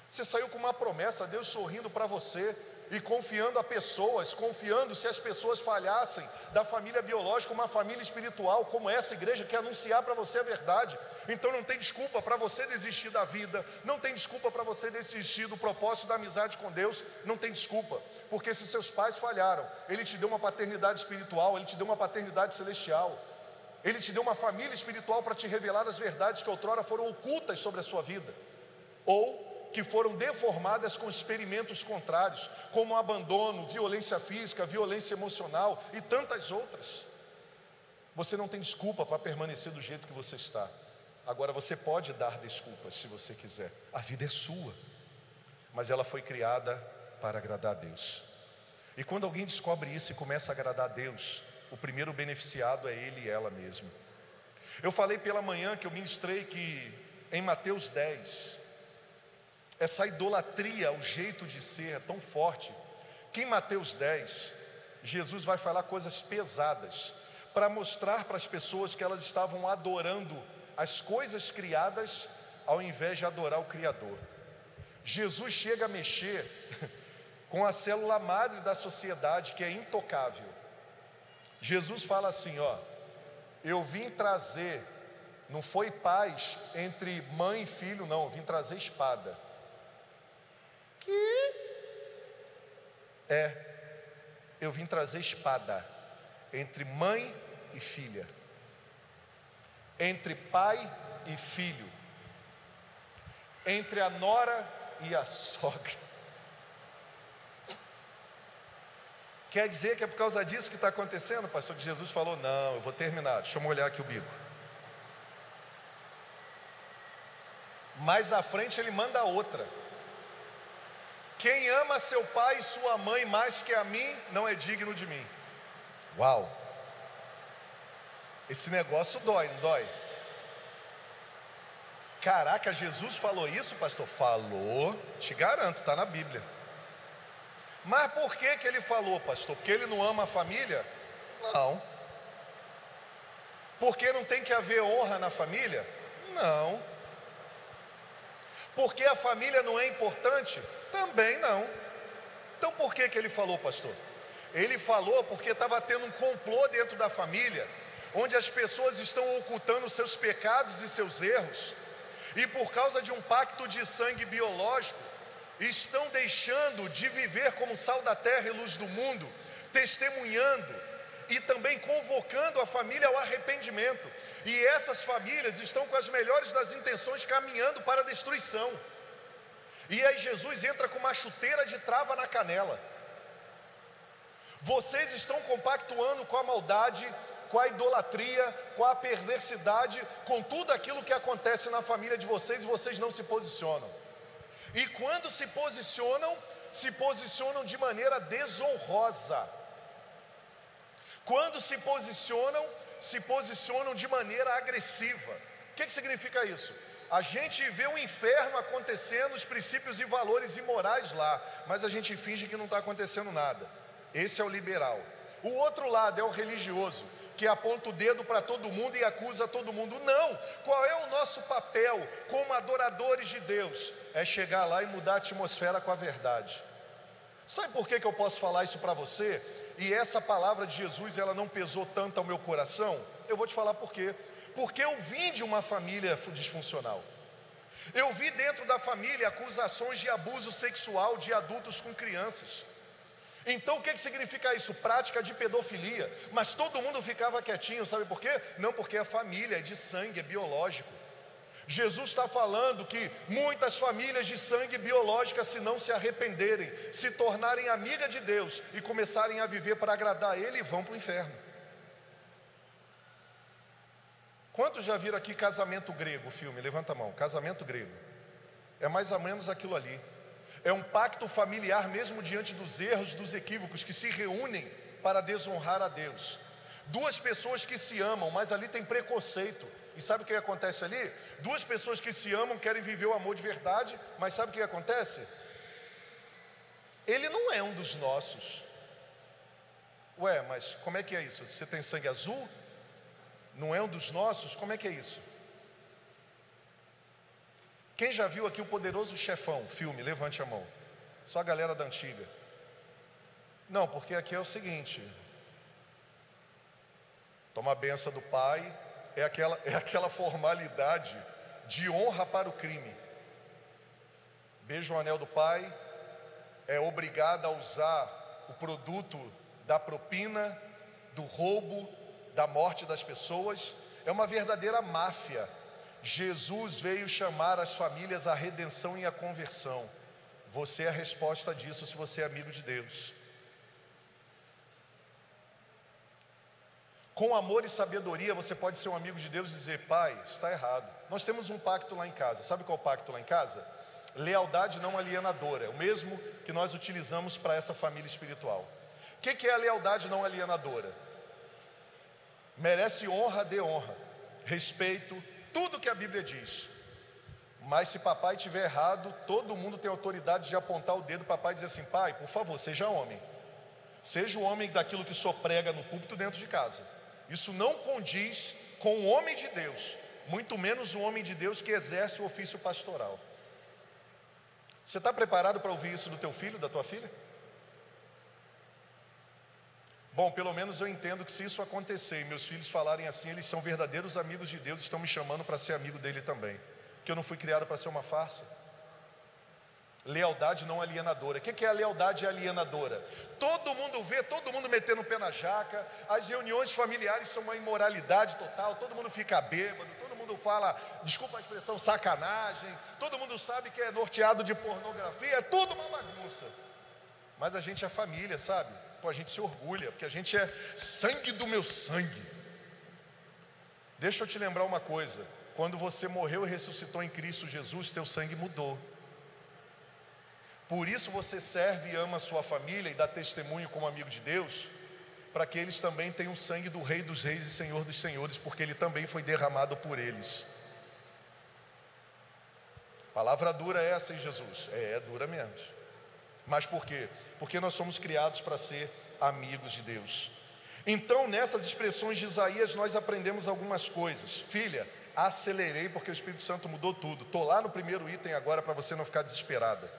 Você saiu com uma promessa, Deus sorrindo para você, e confiando a pessoas, confiando se as pessoas falhassem da família biológica, uma família espiritual, como essa igreja que anunciar para você a verdade. Então não tem desculpa para você desistir da vida, não tem desculpa para você desistir do propósito da amizade com Deus, não tem desculpa, porque se seus pais falharam, Ele te deu uma paternidade espiritual, Ele te deu uma paternidade celestial. Ele te deu uma família espiritual para te revelar as verdades que outrora foram ocultas sobre a sua vida. Ou que foram deformadas com experimentos contrários, como abandono, violência física, violência emocional e tantas outras. Você não tem desculpa para permanecer do jeito que você está. Agora você pode dar desculpas se você quiser. A vida é sua. Mas ela foi criada para agradar a Deus. E quando alguém descobre isso e começa a agradar a Deus, o primeiro beneficiado é ele e ela mesma. Eu falei pela manhã que eu ministrei que em Mateus 10, essa idolatria, o jeito de ser é tão forte, que em Mateus 10, Jesus vai falar coisas pesadas, para mostrar para as pessoas que elas estavam adorando as coisas criadas, ao invés de adorar o Criador. Jesus chega a mexer com a célula madre da sociedade, que é intocável. Jesus fala assim: ó, eu vim trazer, não foi paz entre mãe e filho, não, eu vim trazer espada que é, eu vim trazer espada entre mãe e filha, entre pai e filho, entre a nora e a sogra. Quer dizer que é por causa disso que está acontecendo, pastor? Que Jesus falou: Não, eu vou terminar, deixa eu molhar aqui o bico. Mais à frente ele manda outra. Quem ama seu pai e sua mãe mais que a mim, não é digno de mim. Uau! Esse negócio dói, não dói? Caraca, Jesus falou isso, pastor? Falou, te garanto, está na Bíblia. Mas por que, que ele falou, pastor? Porque ele não ama a família? Não. Porque não tem que haver honra na família? Não. Porque a família não é importante? Também não. Então por que, que ele falou, pastor? Ele falou porque estava tendo um complô dentro da família, onde as pessoas estão ocultando seus pecados e seus erros, e por causa de um pacto de sangue biológico, estão deixando de viver como sal da terra e luz do mundo, testemunhando e também convocando a família ao arrependimento. E essas famílias estão com as melhores das intenções caminhando para a destruição. E aí Jesus entra com uma chuteira de trava na canela. Vocês estão compactuando com a maldade, com a idolatria, com a perversidade, com tudo aquilo que acontece na família de vocês e vocês não se posicionam. E quando se posicionam, se posicionam de maneira desonrosa. Quando se posicionam, se posicionam de maneira agressiva. O que, que significa isso? A gente vê o inferno acontecendo, os princípios e valores imorais lá, mas a gente finge que não está acontecendo nada. Esse é o liberal. O outro lado é o religioso, que aponta o dedo para todo mundo e acusa todo mundo. Não! Qual é o nosso papel como adoradores de Deus? É chegar lá e mudar a atmosfera com a verdade. Sabe por que, que eu posso falar isso para você? E essa palavra de Jesus ela não pesou tanto ao meu coração, eu vou te falar por quê. Porque eu vim de uma família disfuncional. Eu vi dentro da família acusações de abuso sexual de adultos com crianças. Então o que, que significa isso? Prática de pedofilia. Mas todo mundo ficava quietinho, sabe por quê? Não porque a família é de sangue, é biológico. Jesus está falando que muitas famílias de sangue biológica, se não se arrependerem, se tornarem amiga de Deus e começarem a viver para agradar Ele, vão para o inferno. Quantos já viram aqui Casamento Grego, filme? Levanta a mão. Casamento Grego. É mais ou menos aquilo ali. É um pacto familiar, mesmo diante dos erros, dos equívocos, que se reúnem para desonrar a Deus. Duas pessoas que se amam, mas ali tem preconceito. E sabe o que acontece ali? Duas pessoas que se amam querem viver o amor de verdade, mas sabe o que acontece? Ele não é um dos nossos. Ué, mas como é que é isso? Você tem sangue azul? não é um dos nossos, como é que é isso? Quem já viu aqui o Poderoso Chefão, filme? Levante a mão. Só a galera da antiga. Não, porque aqui é o seguinte: toma a benção do pai, é aquela, é aquela formalidade de honra para o crime. Beija o anel do pai, é obrigado a usar o produto da propina, do roubo, da morte das pessoas, é uma verdadeira máfia. Jesus veio chamar as famílias à redenção e à conversão. Você é a resposta disso se você é amigo de Deus. Com amor e sabedoria, você pode ser um amigo de Deus e dizer: Pai, está errado. Nós temos um pacto lá em casa. Sabe qual é o pacto lá em casa? Lealdade não alienadora. É o mesmo que nós utilizamos para essa família espiritual. O que é a lealdade não alienadora? merece honra, dê honra, respeito, tudo que a Bíblia diz. Mas se papai tiver errado, todo mundo tem autoridade de apontar o dedo, papai dizer assim: pai, por favor, seja homem. Seja o homem daquilo que só prega no púlpito dentro de casa. Isso não condiz com o homem de Deus, muito menos o homem de Deus que exerce o ofício pastoral. Você está preparado para ouvir isso do teu filho, da tua filha? Bom, pelo menos eu entendo que se isso acontecer e meus filhos falarem assim, eles são verdadeiros amigos de Deus, estão me chamando para ser amigo dele também. Que eu não fui criado para ser uma farsa. Lealdade não alienadora. O que é a lealdade alienadora? Todo mundo vê, todo mundo metendo o pé na jaca, as reuniões familiares são uma imoralidade total, todo mundo fica bêbado, todo mundo fala, desculpa a expressão, sacanagem, todo mundo sabe que é norteado de pornografia, é tudo uma bagunça. Mas a gente é família, sabe? Pô, a gente se orgulha, porque a gente é sangue do meu sangue. Deixa eu te lembrar uma coisa: quando você morreu e ressuscitou em Cristo Jesus, teu sangue mudou. Por isso você serve e ama a sua família e dá testemunho como amigo de Deus, para que eles também tenham o sangue do Rei dos Reis e Senhor dos Senhores, porque ele também foi derramado por eles. Palavra dura é essa, hein, Jesus? É, é dura mesmo. Mas por quê? Porque nós somos criados para ser amigos de Deus. Então, nessas expressões de Isaías, nós aprendemos algumas coisas. Filha, acelerei porque o Espírito Santo mudou tudo. Estou lá no primeiro item agora para você não ficar desesperada.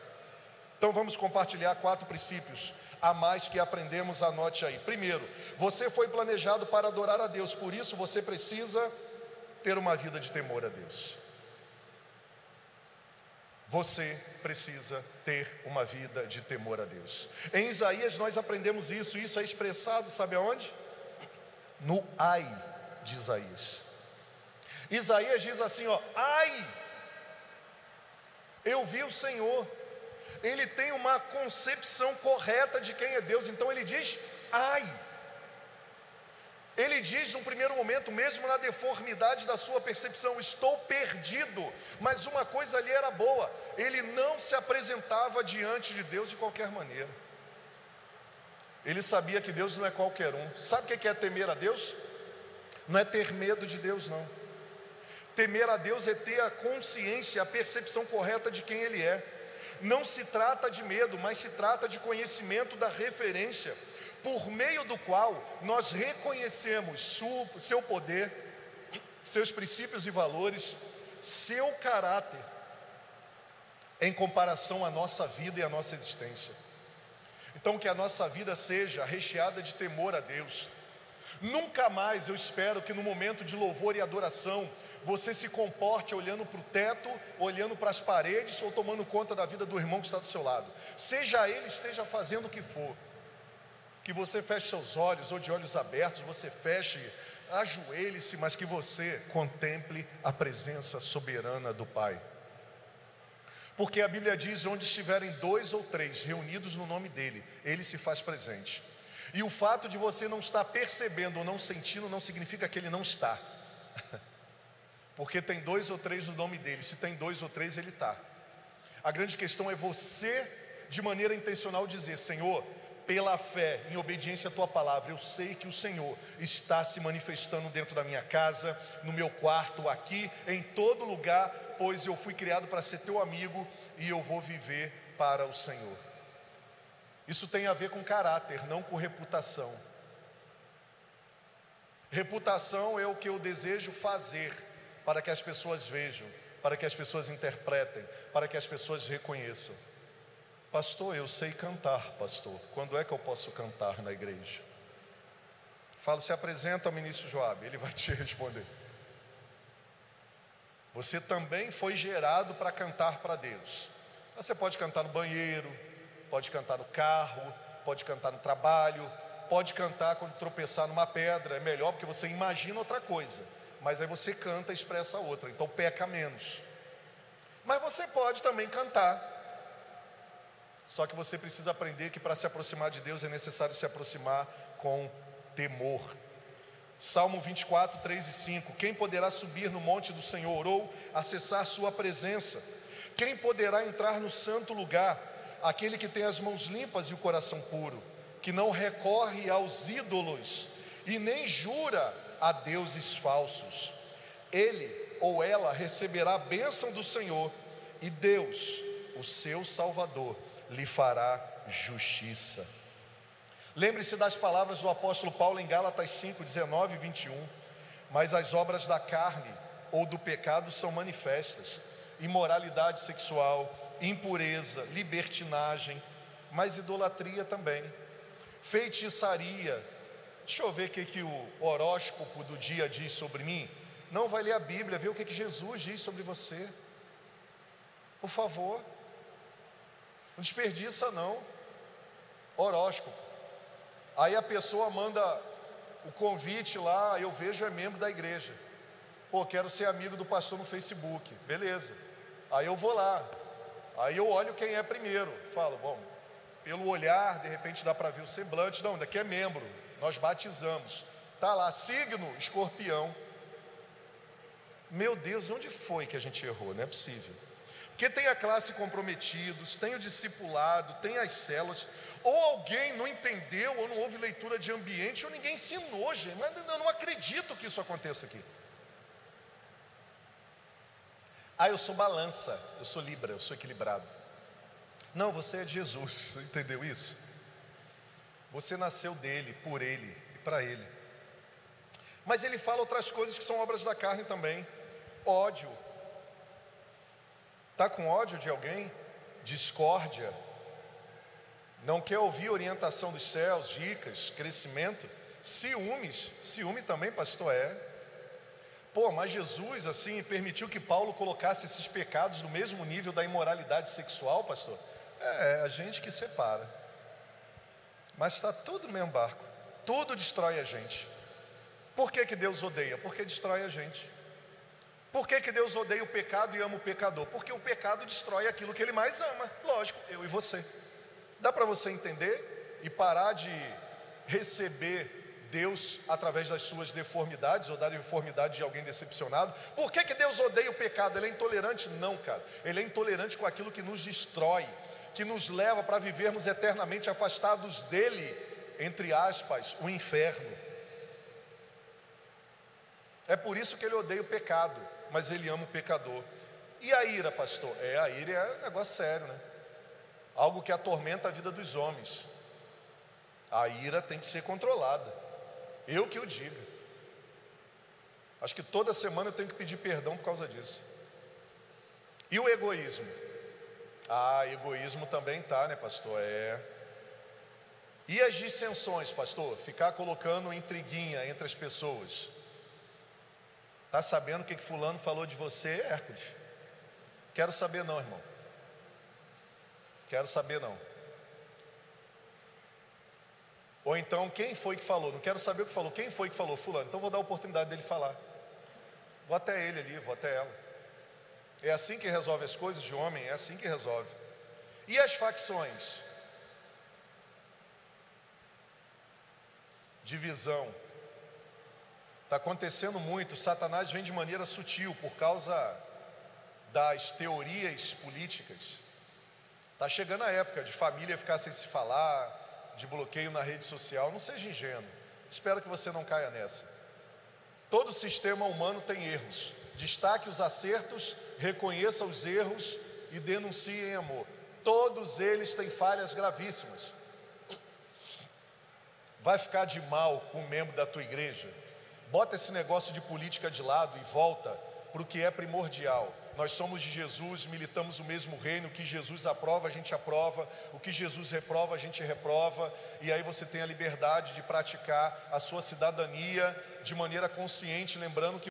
Então, vamos compartilhar quatro princípios a mais que aprendemos, anote aí. Primeiro, você foi planejado para adorar a Deus, por isso você precisa ter uma vida de temor a Deus. Você precisa ter uma vida de temor a Deus. Em Isaías nós aprendemos isso, isso é expressado, sabe aonde? No ai de Isaías. Isaías diz assim, ó: "Ai! Eu vi o Senhor. Ele tem uma concepção correta de quem é Deus, então ele diz: "Ai!" Ele diz no primeiro momento, mesmo na deformidade da sua percepção, estou perdido. Mas uma coisa ali era boa: ele não se apresentava diante de Deus de qualquer maneira. Ele sabia que Deus não é qualquer um. Sabe o que é temer a Deus? Não é ter medo de Deus, não. Temer a Deus é ter a consciência, a percepção correta de quem Ele é. Não se trata de medo, mas se trata de conhecimento da referência por meio do qual nós reconhecemos seu poder, seus princípios e valores, seu caráter, em comparação à nossa vida e à nossa existência. Então, que a nossa vida seja recheada de temor a Deus. Nunca mais eu espero que no momento de louvor e adoração você se comporte olhando para o teto, olhando para as paredes ou tomando conta da vida do irmão que está do seu lado. Seja ele esteja fazendo o que for, que você feche seus olhos ou de olhos abertos, você feche ajoelhe-se, mas que você contemple a presença soberana do Pai. Porque a Bíblia diz: onde estiverem dois ou três reunidos no nome dele, ele se faz presente. E o fato de você não estar percebendo ou não sentindo não significa que ele não está. Porque tem dois ou três no nome dele, se tem dois ou três, ele está. A grande questão é você, de maneira intencional, dizer: Senhor, pela fé, em obediência à tua palavra, eu sei que o Senhor está se manifestando dentro da minha casa, no meu quarto, aqui, em todo lugar, pois eu fui criado para ser teu amigo e eu vou viver para o Senhor. Isso tem a ver com caráter, não com reputação. Reputação é o que eu desejo fazer para que as pessoas vejam, para que as pessoas interpretem, para que as pessoas reconheçam. Pastor, eu sei cantar, pastor. Quando é que eu posso cantar na igreja? Falo, se apresenta ao ministro Joab, ele vai te responder. Você também foi gerado para cantar para Deus. Você pode cantar no banheiro, pode cantar no carro, pode cantar no trabalho, pode cantar quando tropeçar numa pedra. É melhor porque você imagina outra coisa, mas aí você canta e expressa outra, então peca menos. Mas você pode também cantar só que você precisa aprender que para se aproximar de Deus é necessário se aproximar com temor. Salmo 24, 3 e 5: Quem poderá subir no monte do Senhor ou acessar Sua presença? Quem poderá entrar no santo lugar? Aquele que tem as mãos limpas e o coração puro, que não recorre aos ídolos e nem jura a deuses falsos. Ele ou ela receberá a bênção do Senhor e Deus, o seu Salvador, lhe fará justiça. Lembre-se das palavras do apóstolo Paulo em Gálatas 5, 19 e 21. Mas as obras da carne ou do pecado são manifestas: imoralidade sexual, impureza, libertinagem, mas idolatria também, feitiçaria. Deixa eu ver o que, que o horóscopo do dia diz sobre mim. Não vai ler a Bíblia, ver o que, que Jesus diz sobre você. Por favor. Não desperdiça não. Horóscopo. Aí a pessoa manda o convite lá, eu vejo é membro da igreja. Pô, quero ser amigo do pastor no Facebook. Beleza. Aí eu vou lá. Aí eu olho quem é primeiro. Falo, bom, pelo olhar, de repente dá para ver o semblante. Não, daqui é membro. Nós batizamos. Tá lá, signo escorpião. Meu Deus, onde foi que a gente errou? Não é possível. Porque tem a classe comprometidos, tem o discipulado, tem as células, ou alguém não entendeu, ou não houve leitura de ambiente, ou ninguém ensinou, gente. Mas eu não acredito que isso aconteça aqui. Ah, eu sou balança, eu sou libra, eu sou equilibrado. Não, você é de Jesus, entendeu isso? Você nasceu dele, por ele e para ele. Mas ele fala outras coisas que são obras da carne também: ódio, Está com ódio de alguém? Discórdia? Não quer ouvir orientação dos céus, dicas, crescimento? Ciúmes? Ciúme também, pastor, é. Pô, mas Jesus, assim, permitiu que Paulo colocasse esses pecados no mesmo nível da imoralidade sexual, pastor? É, é a gente que separa. Mas está tudo no mesmo barco. Tudo destrói a gente. Por que, que Deus odeia? Porque destrói a gente. Por que, que Deus odeia o pecado e ama o pecador? Porque o pecado destrói aquilo que ele mais ama, lógico, eu e você. Dá para você entender e parar de receber Deus através das suas deformidades ou da deformidade de alguém decepcionado? Por que, que Deus odeia o pecado? Ele é intolerante? Não, cara. Ele é intolerante com aquilo que nos destrói, que nos leva para vivermos eternamente afastados dele, entre aspas, o inferno. É por isso que ele odeia o pecado mas ele ama o pecador. E a ira, pastor? É, a ira é um negócio sério, né? Algo que atormenta a vida dos homens. A ira tem que ser controlada. Eu que o diga. Acho que toda semana eu tenho que pedir perdão por causa disso. E o egoísmo? Ah, egoísmo também tá, né, pastor? É. E as dissensões, pastor? Ficar colocando intriguinha entre as pessoas. Está sabendo o que, que fulano falou de você, Hércules? Quero saber não, irmão. Quero saber não. Ou então, quem foi que falou? Não quero saber o que falou. Quem foi que falou? Fulano. Então vou dar a oportunidade dele falar. Vou até ele ali, vou até ela. É assim que resolve as coisas de homem, é assim que resolve. E as facções? Divisão. Está acontecendo muito. Satanás vem de maneira sutil por causa das teorias políticas. Está chegando a época de família ficar sem se falar, de bloqueio na rede social. Não seja ingênuo. Espero que você não caia nessa. Todo sistema humano tem erros. Destaque os acertos, reconheça os erros e denuncie em amor. Todos eles têm falhas gravíssimas. Vai ficar de mal com um membro da tua igreja? Bota esse negócio de política de lado e volta para o que é primordial. Nós somos de Jesus, militamos o mesmo reino, o que Jesus aprova, a gente aprova, o que Jesus reprova, a gente reprova, e aí você tem a liberdade de praticar a sua cidadania de maneira consciente, lembrando que